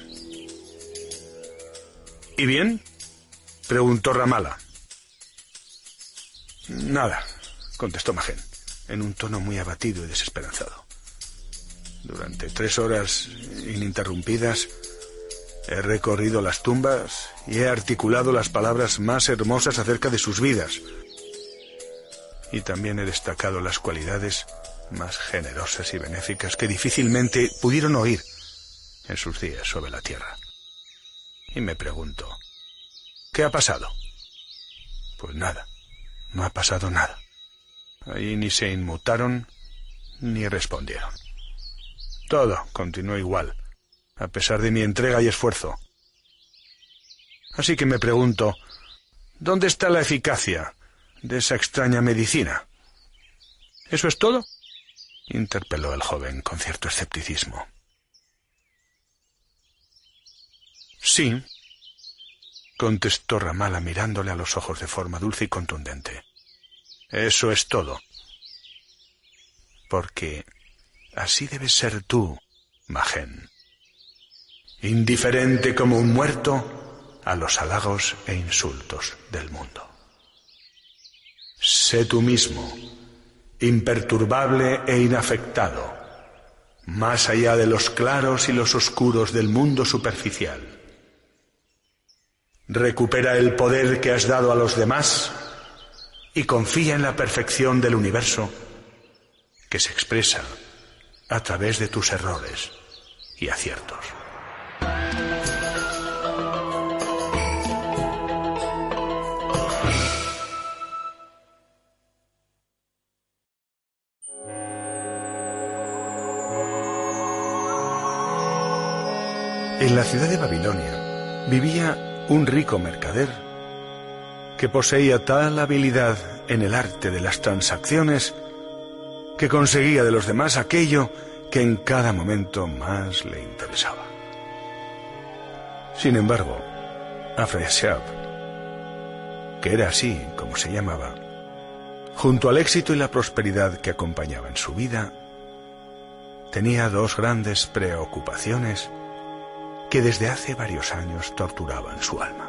¿Y bien? preguntó Ramala. Nada, contestó Magen, en un tono muy abatido y desesperanzado. Durante tres horas ininterrumpidas he recorrido las tumbas y he articulado las palabras más hermosas acerca de sus vidas. Y también he destacado las cualidades más generosas y benéficas que difícilmente pudieron oír en sus días sobre la tierra. Y me pregunto, ¿qué ha pasado? Pues nada, no ha pasado nada. Allí ni se inmutaron ni respondieron. Todo continuó igual, a pesar de mi entrega y esfuerzo. Así que me pregunto, ¿dónde está la eficacia de esa extraña medicina? ¿Eso es todo? interpeló el joven con cierto escepticismo. Sí, contestó Ramala mirándole a los ojos de forma dulce y contundente. Eso es todo. Porque así debes ser tú, Magen. Indiferente como un muerto a los halagos e insultos del mundo. Sé tú mismo, imperturbable e inafectado, más allá de los claros y los oscuros del mundo superficial. Recupera el poder que has dado a los demás y confía en la perfección del universo que se expresa a través de tus errores y aciertos. En la ciudad de Babilonia vivía un rico mercader que poseía tal habilidad en el arte de las transacciones que conseguía de los demás aquello que en cada momento más le interesaba. Sin embargo, Afrasiab, que era así como se llamaba, junto al éxito y la prosperidad que acompañaban su vida, tenía dos grandes preocupaciones que desde hace varios años torturaban su alma.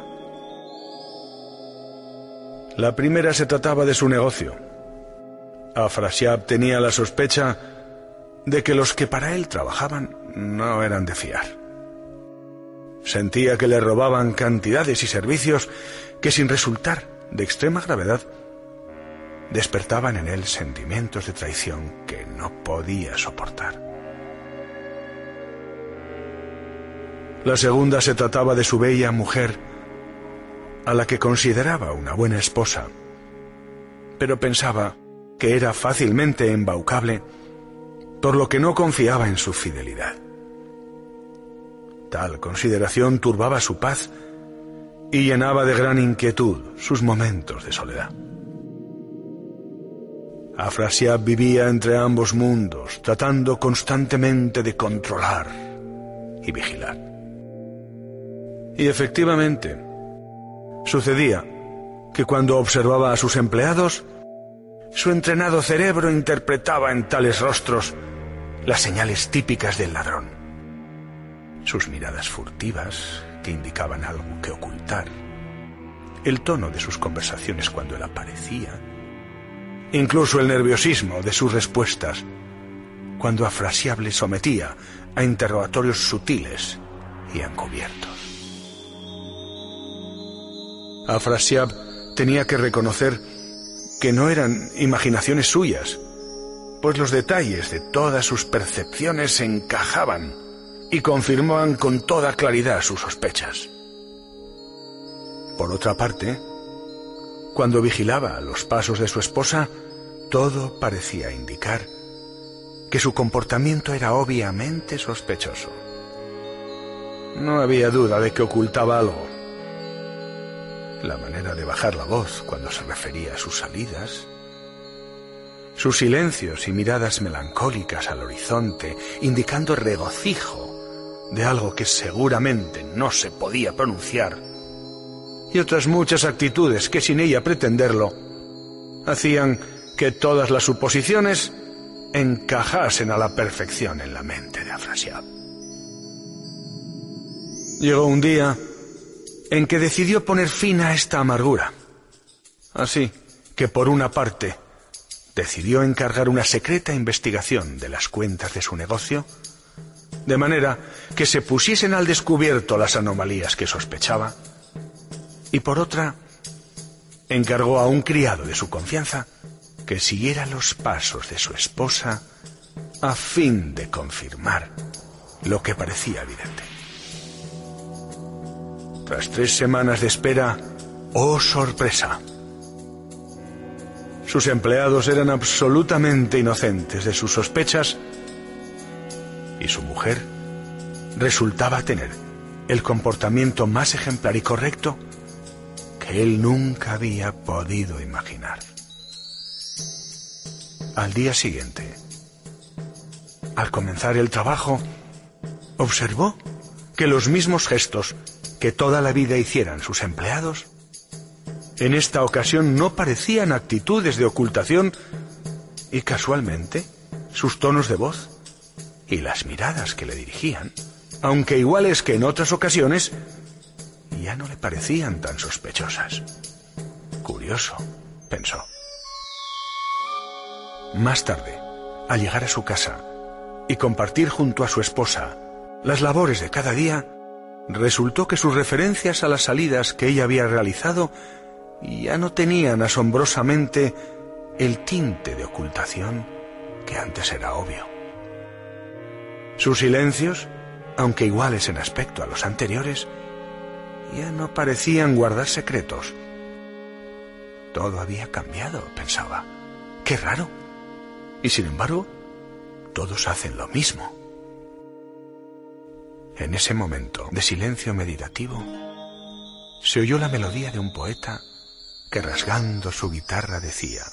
La primera se trataba de su negocio. Afrasiab tenía la sospecha de que los que para él trabajaban no eran de fiar. Sentía que le robaban cantidades y servicios que sin resultar de extrema gravedad despertaban en él sentimientos de traición que no podía soportar. La segunda se trataba de su bella mujer, a la que consideraba una buena esposa, pero pensaba que era fácilmente embaucable, por lo que no confiaba en su fidelidad. Tal consideración turbaba su paz y llenaba de gran inquietud sus momentos de soledad. Afrasiab vivía entre ambos mundos, tratando constantemente de controlar y vigilar. Y efectivamente, sucedía que cuando observaba a sus empleados, su entrenado cerebro interpretaba en tales rostros las señales típicas del ladrón. Sus miradas furtivas que indicaban algo que ocultar, el tono de sus conversaciones cuando él aparecía, incluso el nerviosismo de sus respuestas cuando Afrasiable sometía a interrogatorios sutiles y encubiertos. Afrasiab tenía que reconocer que no eran imaginaciones suyas, pues los detalles de todas sus percepciones se encajaban y confirmaban con toda claridad sus sospechas. Por otra parte, cuando vigilaba los pasos de su esposa, todo parecía indicar que su comportamiento era obviamente sospechoso. No había duda de que ocultaba algo la manera de bajar la voz cuando se refería a sus salidas, sus silencios y miradas melancólicas al horizonte, indicando regocijo de algo que seguramente no se podía pronunciar, y otras muchas actitudes que sin ella pretenderlo, hacían que todas las suposiciones encajasen a la perfección en la mente de Afrasiab. Llegó un día en que decidió poner fin a esta amargura. Así que, por una parte, decidió encargar una secreta investigación de las cuentas de su negocio, de manera que se pusiesen al descubierto las anomalías que sospechaba, y por otra, encargó a un criado de su confianza que siguiera los pasos de su esposa a fin de confirmar lo que parecía evidente. Tras tres semanas de espera, ¡oh sorpresa! Sus empleados eran absolutamente inocentes de sus sospechas y su mujer resultaba tener el comportamiento más ejemplar y correcto que él nunca había podido imaginar. Al día siguiente, al comenzar el trabajo, observó que los mismos gestos que toda la vida hicieran sus empleados, en esta ocasión no parecían actitudes de ocultación y casualmente sus tonos de voz y las miradas que le dirigían, aunque iguales que en otras ocasiones, ya no le parecían tan sospechosas. Curioso, pensó. Más tarde, al llegar a su casa y compartir junto a su esposa las labores de cada día, resultó que sus referencias a las salidas que ella había realizado ya no tenían asombrosamente el tinte de ocultación que antes era obvio. Sus silencios, aunque iguales en aspecto a los anteriores, ya no parecían guardar secretos. Todo había cambiado, pensaba. Qué raro. Y sin embargo, todos hacen lo mismo. En ese momento de silencio meditativo, se oyó la melodía de un poeta que rasgando su guitarra decía,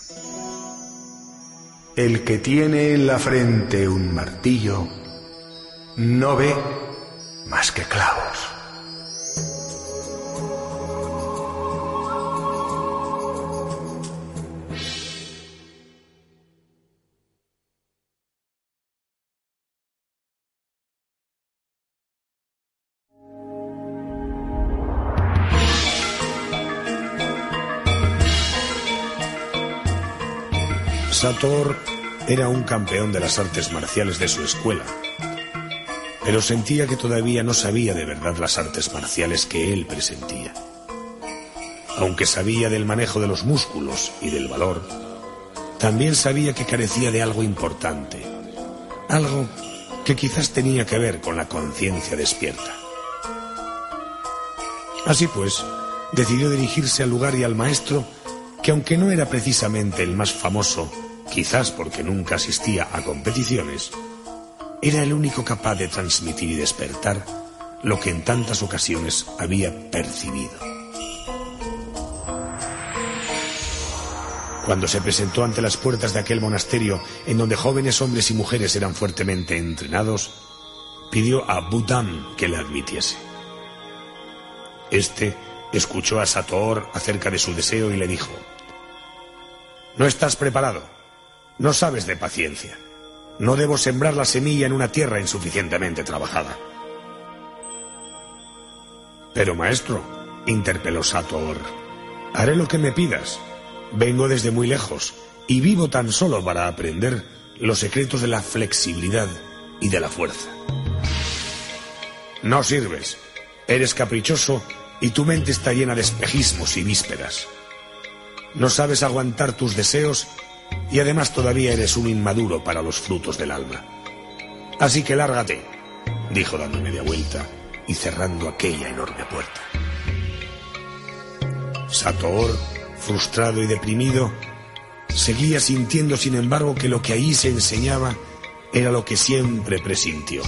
El que tiene en la frente un martillo no ve más que clavos. Sator era un campeón de las artes marciales de su escuela, pero sentía que todavía no sabía de verdad las artes marciales que él presentía. Aunque sabía del manejo de los músculos y del valor, también sabía que carecía de algo importante, algo que quizás tenía que ver con la conciencia despierta. Así pues, decidió dirigirse al lugar y al maestro que aunque no era precisamente el más famoso quizás porque nunca asistía a competiciones, era el único capaz de transmitir y despertar lo que en tantas ocasiones había percibido. Cuando se presentó ante las puertas de aquel monasterio en donde jóvenes hombres y mujeres eran fuertemente entrenados, pidió a Budam que le admitiese. Este escuchó a Sator acerca de su deseo y le dijo, No estás preparado. No sabes de paciencia. No debo sembrar la semilla en una tierra insuficientemente trabajada. Pero maestro, interpeló Sator, haré lo que me pidas. Vengo desde muy lejos y vivo tan solo para aprender los secretos de la flexibilidad y de la fuerza. No sirves. Eres caprichoso y tu mente está llena de espejismos y vísperas. No sabes aguantar tus deseos y además todavía eres un inmaduro para los frutos del alma. Así que lárgate, dijo dando media vuelta y cerrando aquella enorme puerta. Sator, frustrado y deprimido, seguía sintiendo sin embargo que lo que allí se enseñaba era lo que siempre presintió.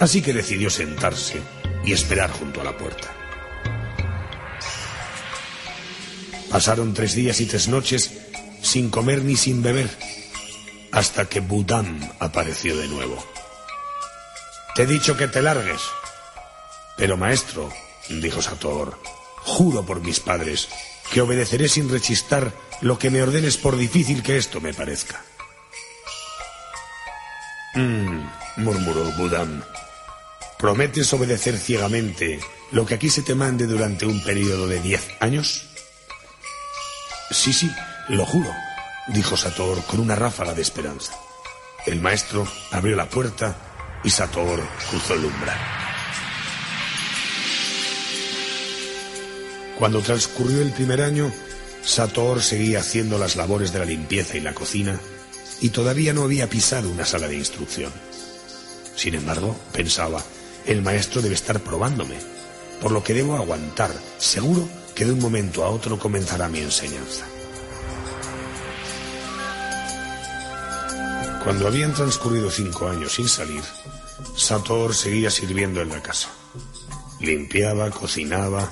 Así que decidió sentarse y esperar junto a la puerta. Pasaron tres días y tres noches sin comer ni sin beber, hasta que Budam apareció de nuevo. Te he dicho que te largues. Pero maestro, dijo Sator, juro por mis padres que obedeceré sin rechistar lo que me ordenes por difícil que esto me parezca. Mmm, murmuró Budam. ¿Prometes obedecer ciegamente lo que aquí se te mande durante un periodo de diez años? Sí, sí, lo juro, dijo Sator con una ráfaga de esperanza. El maestro abrió la puerta y Sator cruzó el umbral. Cuando transcurrió el primer año, Sator seguía haciendo las labores de la limpieza y la cocina y todavía no había pisado una sala de instrucción. Sin embargo, pensaba, el maestro debe estar probándome, por lo que debo aguantar. Seguro que de un momento a otro comenzará mi enseñanza. Cuando habían transcurrido cinco años sin salir, Sator seguía sirviendo en la casa. Limpiaba, cocinaba,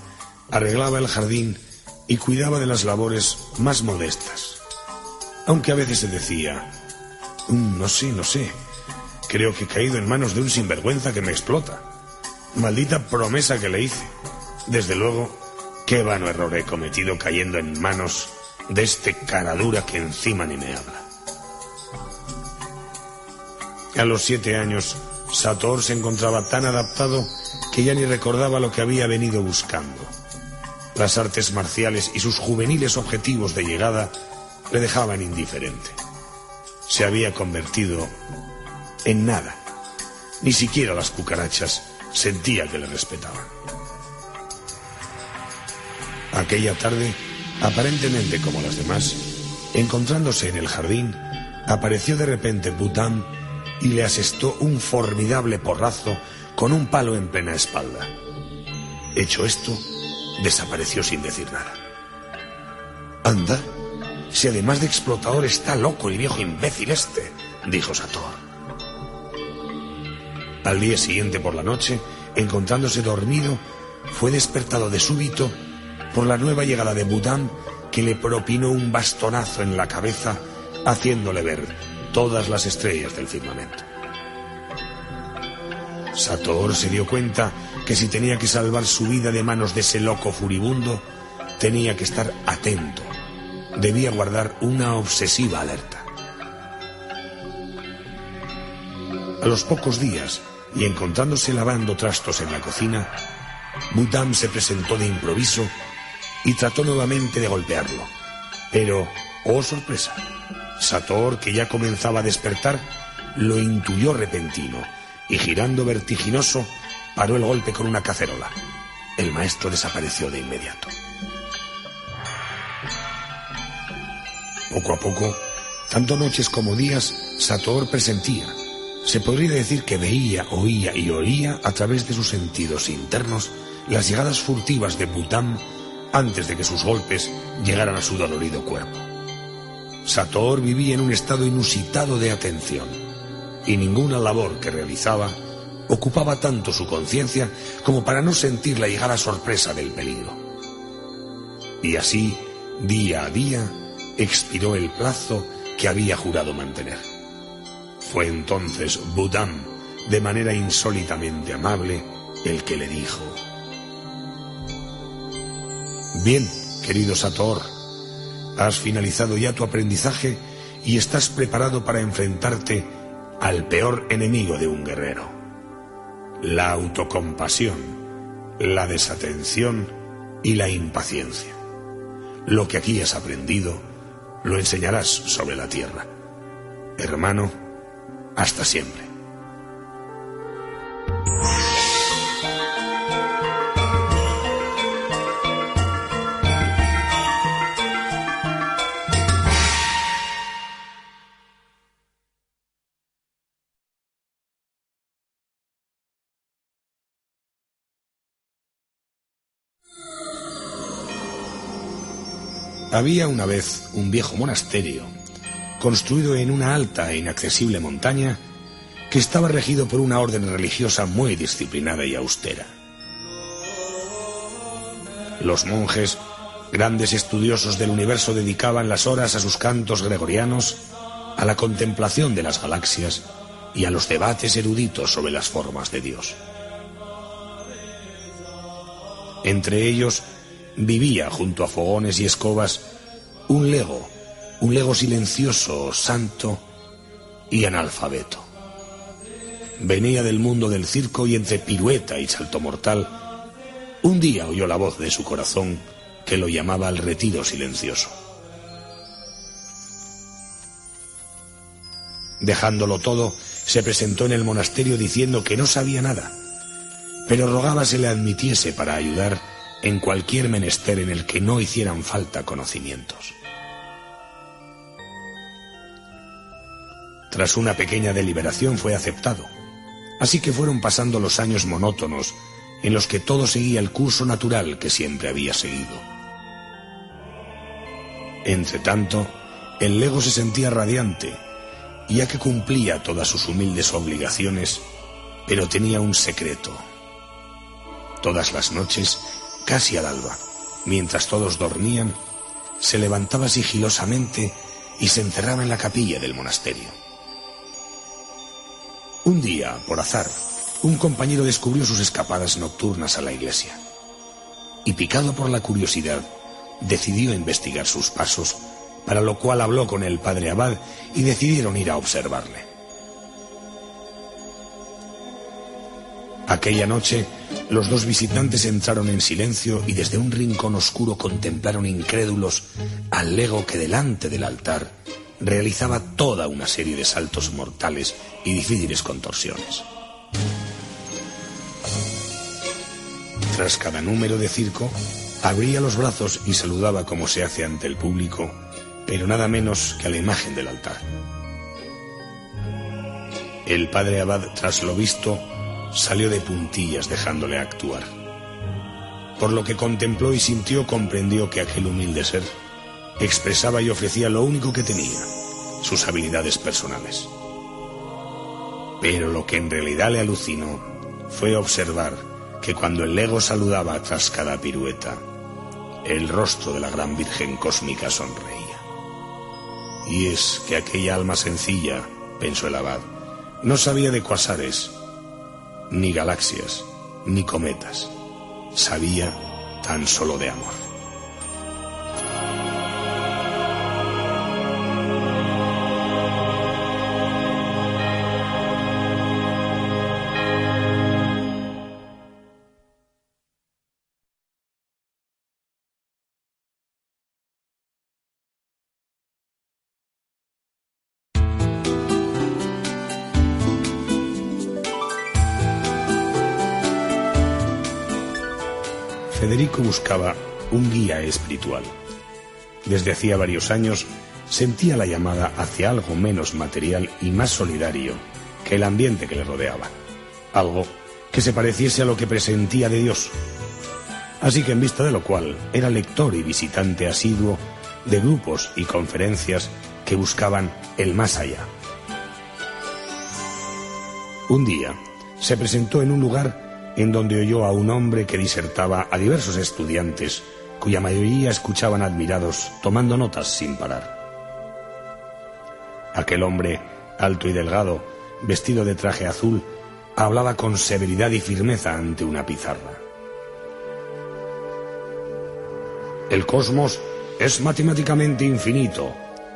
arreglaba el jardín y cuidaba de las labores más modestas. Aunque a veces se decía, mm, no sé, no sé, creo que he caído en manos de un sinvergüenza que me explota. Maldita promesa que le hice. Desde luego, qué vano error he cometido cayendo en manos de este caradura que encima ni me habla. A los siete años, Sator se encontraba tan adaptado que ya ni recordaba lo que había venido buscando. Las artes marciales y sus juveniles objetivos de llegada le dejaban indiferente. Se había convertido en nada. Ni siquiera las cucarachas sentía que le respetaban. Aquella tarde, aparentemente como las demás, encontrándose en el jardín, apareció de repente Bután y le asestó un formidable porrazo con un palo en plena espalda. Hecho esto, desapareció sin decir nada. Anda, si además de explotador está loco el viejo imbécil este, dijo Sator. Al día siguiente por la noche, encontrándose dormido, fue despertado de súbito por la nueva llegada de que que le propinó un bastonazo en la cabeza, haciéndole ver todas las estrellas del firmamento. Sator se dio cuenta que si tenía que salvar su vida de manos de ese loco furibundo, tenía que estar atento. Debía guardar una obsesiva alerta. A los pocos días, y encontrándose lavando trastos en la cocina, Budam se presentó de improviso y trató nuevamente de golpearlo. Pero, oh sorpresa, Sator, que ya comenzaba a despertar, lo intuyó repentino y girando vertiginoso, paró el golpe con una cacerola. El maestro desapareció de inmediato. Poco a poco, tanto noches como días, Sator presentía. Se podría decir que veía, oía y oía a través de sus sentidos internos las llegadas furtivas de Butam antes de que sus golpes llegaran a su dolorido cuerpo. Sator vivía en un estado inusitado de atención y ninguna labor que realizaba ocupaba tanto su conciencia como para no sentir la llegada sorpresa del peligro. Y así, día a día, expiró el plazo que había jurado mantener. Fue entonces Budam, de manera insólitamente amable, el que le dijo, Bien, querido Sator, has finalizado ya tu aprendizaje y estás preparado para enfrentarte al peor enemigo de un guerrero. La autocompasión, la desatención y la impaciencia. Lo que aquí has aprendido lo enseñarás sobre la tierra. Hermano, hasta siempre. Había una vez un viejo monasterio, construido en una alta e inaccesible montaña, que estaba regido por una orden religiosa muy disciplinada y austera. Los monjes, grandes estudiosos del universo, dedicaban las horas a sus cantos gregorianos, a la contemplación de las galaxias y a los debates eruditos sobre las formas de Dios. Entre ellos vivía junto a fogones y escobas un lego, un lego silencioso, santo y analfabeto. Venía del mundo del circo y entre pirueta y salto mortal, un día oyó la voz de su corazón que lo llamaba al retiro silencioso. Dejándolo todo, se presentó en el monasterio diciendo que no sabía nada, pero rogaba se le admitiese para ayudar en cualquier menester en el que no hicieran falta conocimientos. Tras una pequeña deliberación fue aceptado, así que fueron pasando los años monótonos en los que todo seguía el curso natural que siempre había seguido. Entretanto, el Lego se sentía radiante, ya que cumplía todas sus humildes obligaciones, pero tenía un secreto. Todas las noches Casi al alba, mientras todos dormían, se levantaba sigilosamente y se encerraba en la capilla del monasterio. Un día, por azar, un compañero descubrió sus escapadas nocturnas a la iglesia y, picado por la curiosidad, decidió investigar sus pasos, para lo cual habló con el padre Abad y decidieron ir a observarle. Aquella noche, los dos visitantes entraron en silencio y desde un rincón oscuro contemplaron incrédulos al lego que delante del altar realizaba toda una serie de saltos mortales y difíciles contorsiones. Tras cada número de circo, abría los brazos y saludaba como se hace ante el público, pero nada menos que a la imagen del altar. El padre Abad, tras lo visto, salió de puntillas dejándole actuar. Por lo que contempló y sintió, comprendió que aquel humilde ser expresaba y ofrecía lo único que tenía, sus habilidades personales. Pero lo que en realidad le alucinó fue observar que cuando el lego saludaba tras cada pirueta, el rostro de la gran Virgen cósmica sonreía. Y es que aquella alma sencilla, pensó el abad, no sabía de cuasares, ni galaxias, ni cometas. Sabía tan solo de amor. Federico buscaba un guía espiritual. Desde hacía varios años sentía la llamada hacia algo menos material y más solidario que el ambiente que le rodeaba. Algo que se pareciese a lo que presentía de Dios. Así que en vista de lo cual era lector y visitante asiduo de grupos y conferencias que buscaban el más allá. Un día se presentó en un lugar en donde oyó a un hombre que disertaba a diversos estudiantes, cuya mayoría escuchaban admirados, tomando notas sin parar. Aquel hombre, alto y delgado, vestido de traje azul, hablaba con severidad y firmeza ante una pizarra. El cosmos es matemáticamente infinito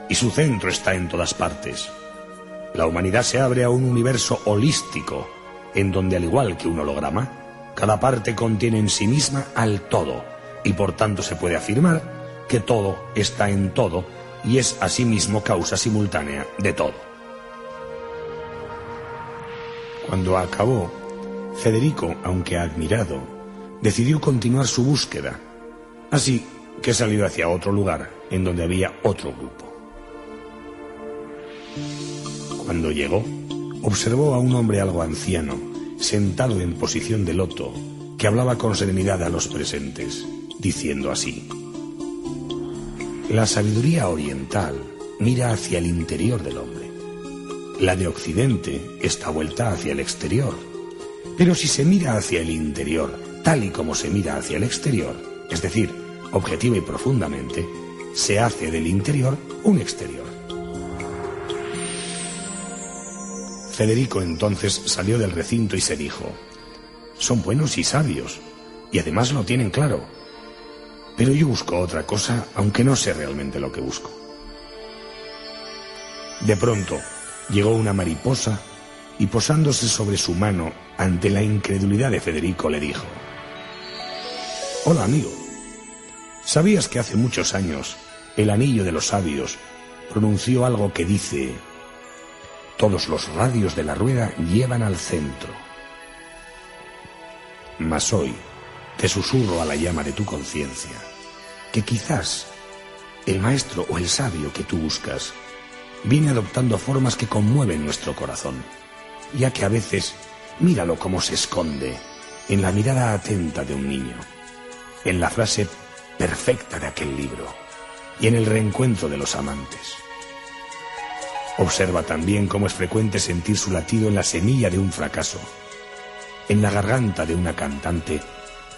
y su centro está en todas partes. La humanidad se abre a un universo holístico en donde al igual que un holograma, cada parte contiene en sí misma al todo, y por tanto se puede afirmar que todo está en todo y es asimismo causa simultánea de todo. Cuando acabó, Federico, aunque admirado, decidió continuar su búsqueda, así que salió hacia otro lugar en donde había otro grupo. Cuando llegó, observó a un hombre algo anciano, sentado en posición de loto, que hablaba con serenidad a los presentes, diciendo así, La sabiduría oriental mira hacia el interior del hombre. La de Occidente está vuelta hacia el exterior. Pero si se mira hacia el interior tal y como se mira hacia el exterior, es decir, objetiva y profundamente, se hace del interior un exterior. Federico entonces salió del recinto y se dijo, son buenos y sabios, y además lo tienen claro. Pero yo busco otra cosa, aunque no sé realmente lo que busco. De pronto llegó una mariposa y posándose sobre su mano ante la incredulidad de Federico le dijo, Hola amigo, ¿sabías que hace muchos años el anillo de los sabios pronunció algo que dice, todos los radios de la rueda llevan al centro. Mas hoy te susurro a la llama de tu conciencia que quizás el maestro o el sabio que tú buscas viene adoptando formas que conmueven nuestro corazón, ya que a veces míralo cómo se esconde en la mirada atenta de un niño, en la frase perfecta de aquel libro y en el reencuentro de los amantes. Observa también cómo es frecuente sentir su latido en la semilla de un fracaso, en la garganta de una cantante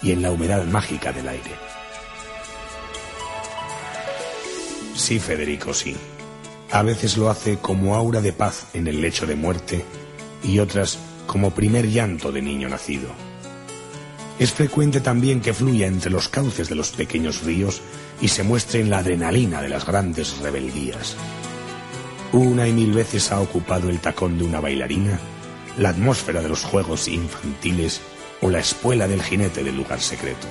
y en la humedad mágica del aire. Sí, Federico, sí. A veces lo hace como aura de paz en el lecho de muerte y otras como primer llanto de niño nacido. Es frecuente también que fluya entre los cauces de los pequeños ríos y se muestre en la adrenalina de las grandes rebeldías. Una y mil veces ha ocupado el tacón de una bailarina, la atmósfera de los juegos infantiles o la espuela del jinete del lugar secreto.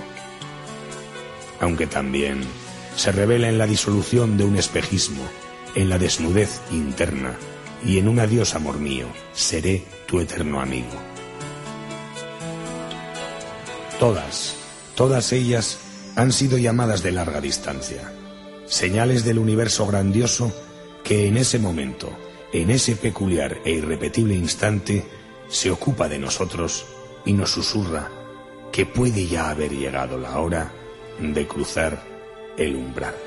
Aunque también se revela en la disolución de un espejismo, en la desnudez interna y en un adiós amor mío, seré tu eterno amigo. Todas, todas ellas han sido llamadas de larga distancia, señales del universo grandioso que en ese momento, en ese peculiar e irrepetible instante, se ocupa de nosotros y nos susurra que puede ya haber llegado la hora de cruzar el umbral.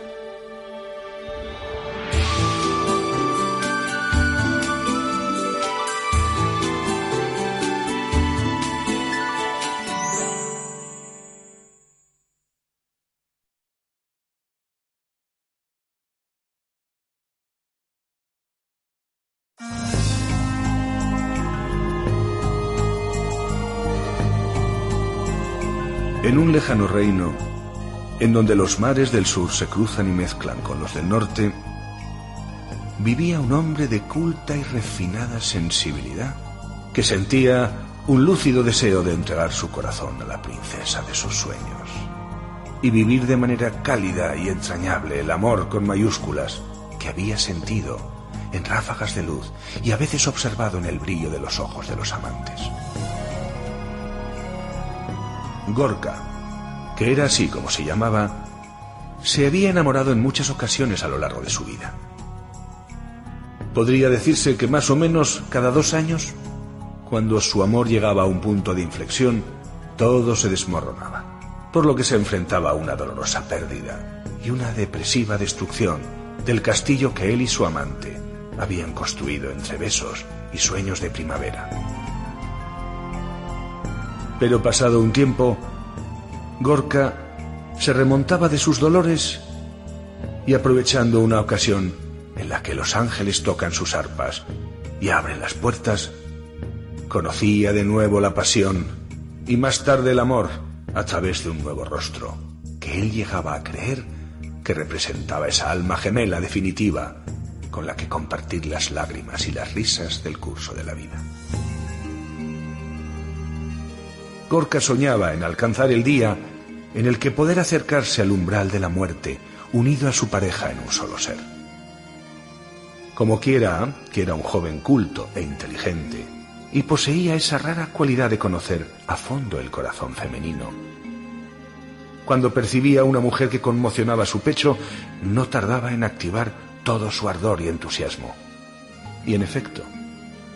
En un lejano reino, en donde los mares del sur se cruzan y mezclan con los del norte, vivía un hombre de culta y refinada sensibilidad, que sentía un lúcido deseo de entregar su corazón a la princesa de sus sueños y vivir de manera cálida y entrañable el amor con mayúsculas que había sentido en ráfagas de luz y a veces observado en el brillo de los ojos de los amantes. Gorka, que era así como se llamaba, se había enamorado en muchas ocasiones a lo largo de su vida. Podría decirse que más o menos cada dos años, cuando su amor llegaba a un punto de inflexión, todo se desmoronaba, por lo que se enfrentaba a una dolorosa pérdida y una depresiva destrucción del castillo que él y su amante habían construido entre besos y sueños de primavera. Pero pasado un tiempo, Gorka se remontaba de sus dolores y aprovechando una ocasión en la que los ángeles tocan sus arpas y abren las puertas, conocía de nuevo la pasión y más tarde el amor a través de un nuevo rostro que él llegaba a creer que representaba esa alma gemela definitiva con la que compartir las lágrimas y las risas del curso de la vida. Gorka soñaba en alcanzar el día en el que poder acercarse al umbral de la muerte unido a su pareja en un solo ser. Como quiera, que era un joven culto e inteligente, y poseía esa rara cualidad de conocer a fondo el corazón femenino. Cuando percibía a una mujer que conmocionaba su pecho, no tardaba en activar todo su ardor y entusiasmo. Y en efecto,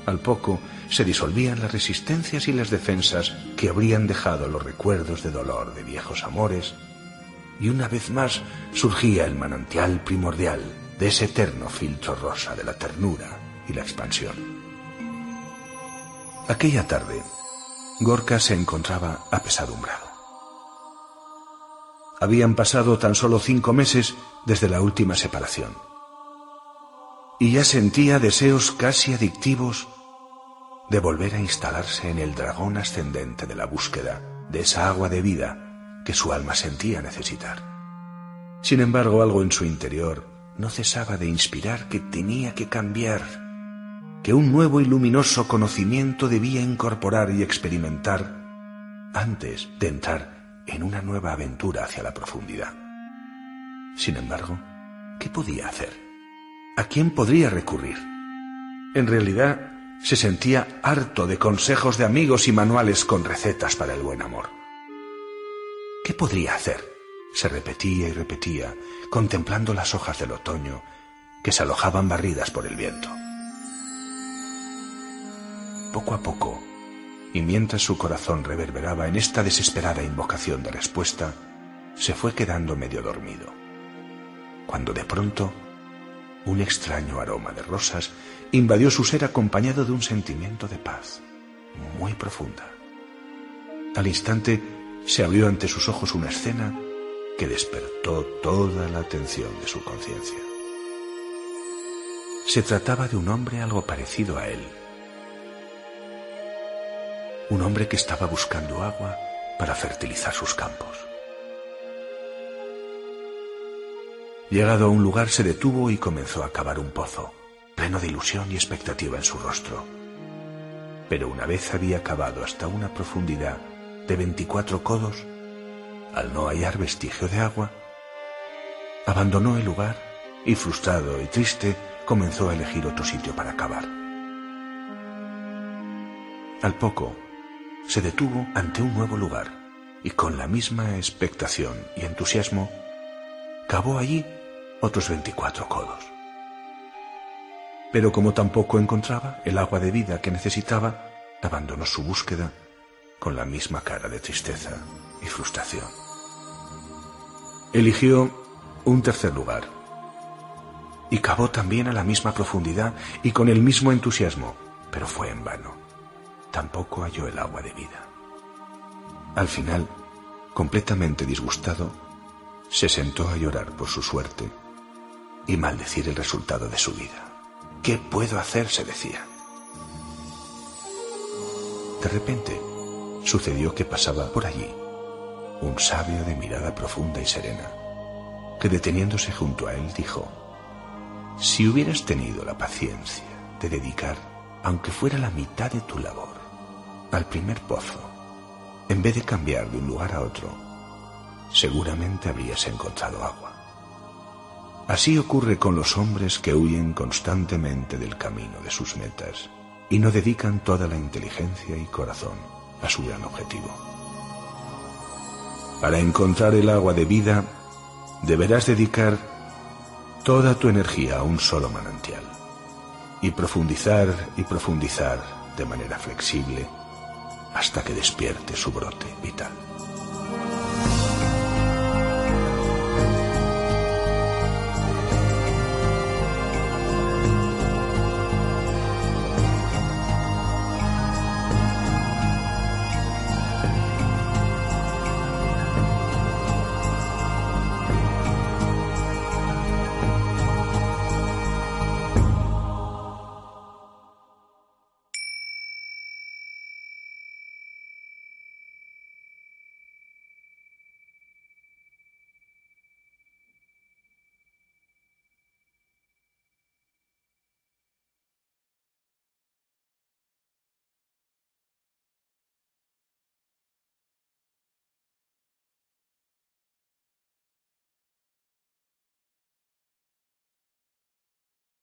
al poco se disolvían las resistencias y las defensas que habrían dejado los recuerdos de dolor de viejos amores, y una vez más surgía el manantial primordial de ese eterno filtro rosa de la ternura y la expansión. Aquella tarde, Gorka se encontraba apesadumbrado. Habían pasado tan solo cinco meses desde la última separación. Y ya sentía deseos casi adictivos de volver a instalarse en el dragón ascendente de la búsqueda de esa agua de vida que su alma sentía necesitar. Sin embargo, algo en su interior no cesaba de inspirar que tenía que cambiar, que un nuevo y luminoso conocimiento debía incorporar y experimentar antes de entrar en una nueva aventura hacia la profundidad. Sin embargo, ¿qué podía hacer? ¿A quién podría recurrir? En realidad, se sentía harto de consejos de amigos y manuales con recetas para el buen amor. ¿Qué podría hacer? Se repetía y repetía, contemplando las hojas del otoño que se alojaban barridas por el viento. Poco a poco, y mientras su corazón reverberaba en esta desesperada invocación de respuesta, se fue quedando medio dormido, cuando de pronto un extraño aroma de rosas invadió su ser acompañado de un sentimiento de paz muy profunda. Al instante se abrió ante sus ojos una escena que despertó toda la atención de su conciencia. Se trataba de un hombre algo parecido a él. Un hombre que estaba buscando agua para fertilizar sus campos. Llegado a un lugar se detuvo y comenzó a cavar un pozo, pleno de ilusión y expectativa en su rostro. Pero una vez había cavado hasta una profundidad de veinticuatro codos, al no hallar vestigio de agua, abandonó el lugar y frustrado y triste comenzó a elegir otro sitio para cavar. Al poco, se detuvo ante un nuevo lugar y con la misma expectación y entusiasmo, cavó allí otros veinticuatro codos. Pero como tampoco encontraba el agua de vida que necesitaba, abandonó su búsqueda con la misma cara de tristeza y frustración. Eligió un tercer lugar y cavó también a la misma profundidad y con el mismo entusiasmo, pero fue en vano. Tampoco halló el agua de vida. Al final, completamente disgustado, se sentó a llorar por su suerte y maldecir el resultado de su vida. ¿Qué puedo hacer? se decía. De repente, sucedió que pasaba por allí un sabio de mirada profunda y serena, que deteniéndose junto a él dijo, Si hubieras tenido la paciencia de dedicar, aunque fuera la mitad de tu labor, al primer pozo, en vez de cambiar de un lugar a otro, seguramente habrías encontrado agua. Así ocurre con los hombres que huyen constantemente del camino de sus metas y no dedican toda la inteligencia y corazón a su gran objetivo. Para encontrar el agua de vida, deberás dedicar toda tu energía a un solo manantial y profundizar y profundizar de manera flexible hasta que despierte su brote vital.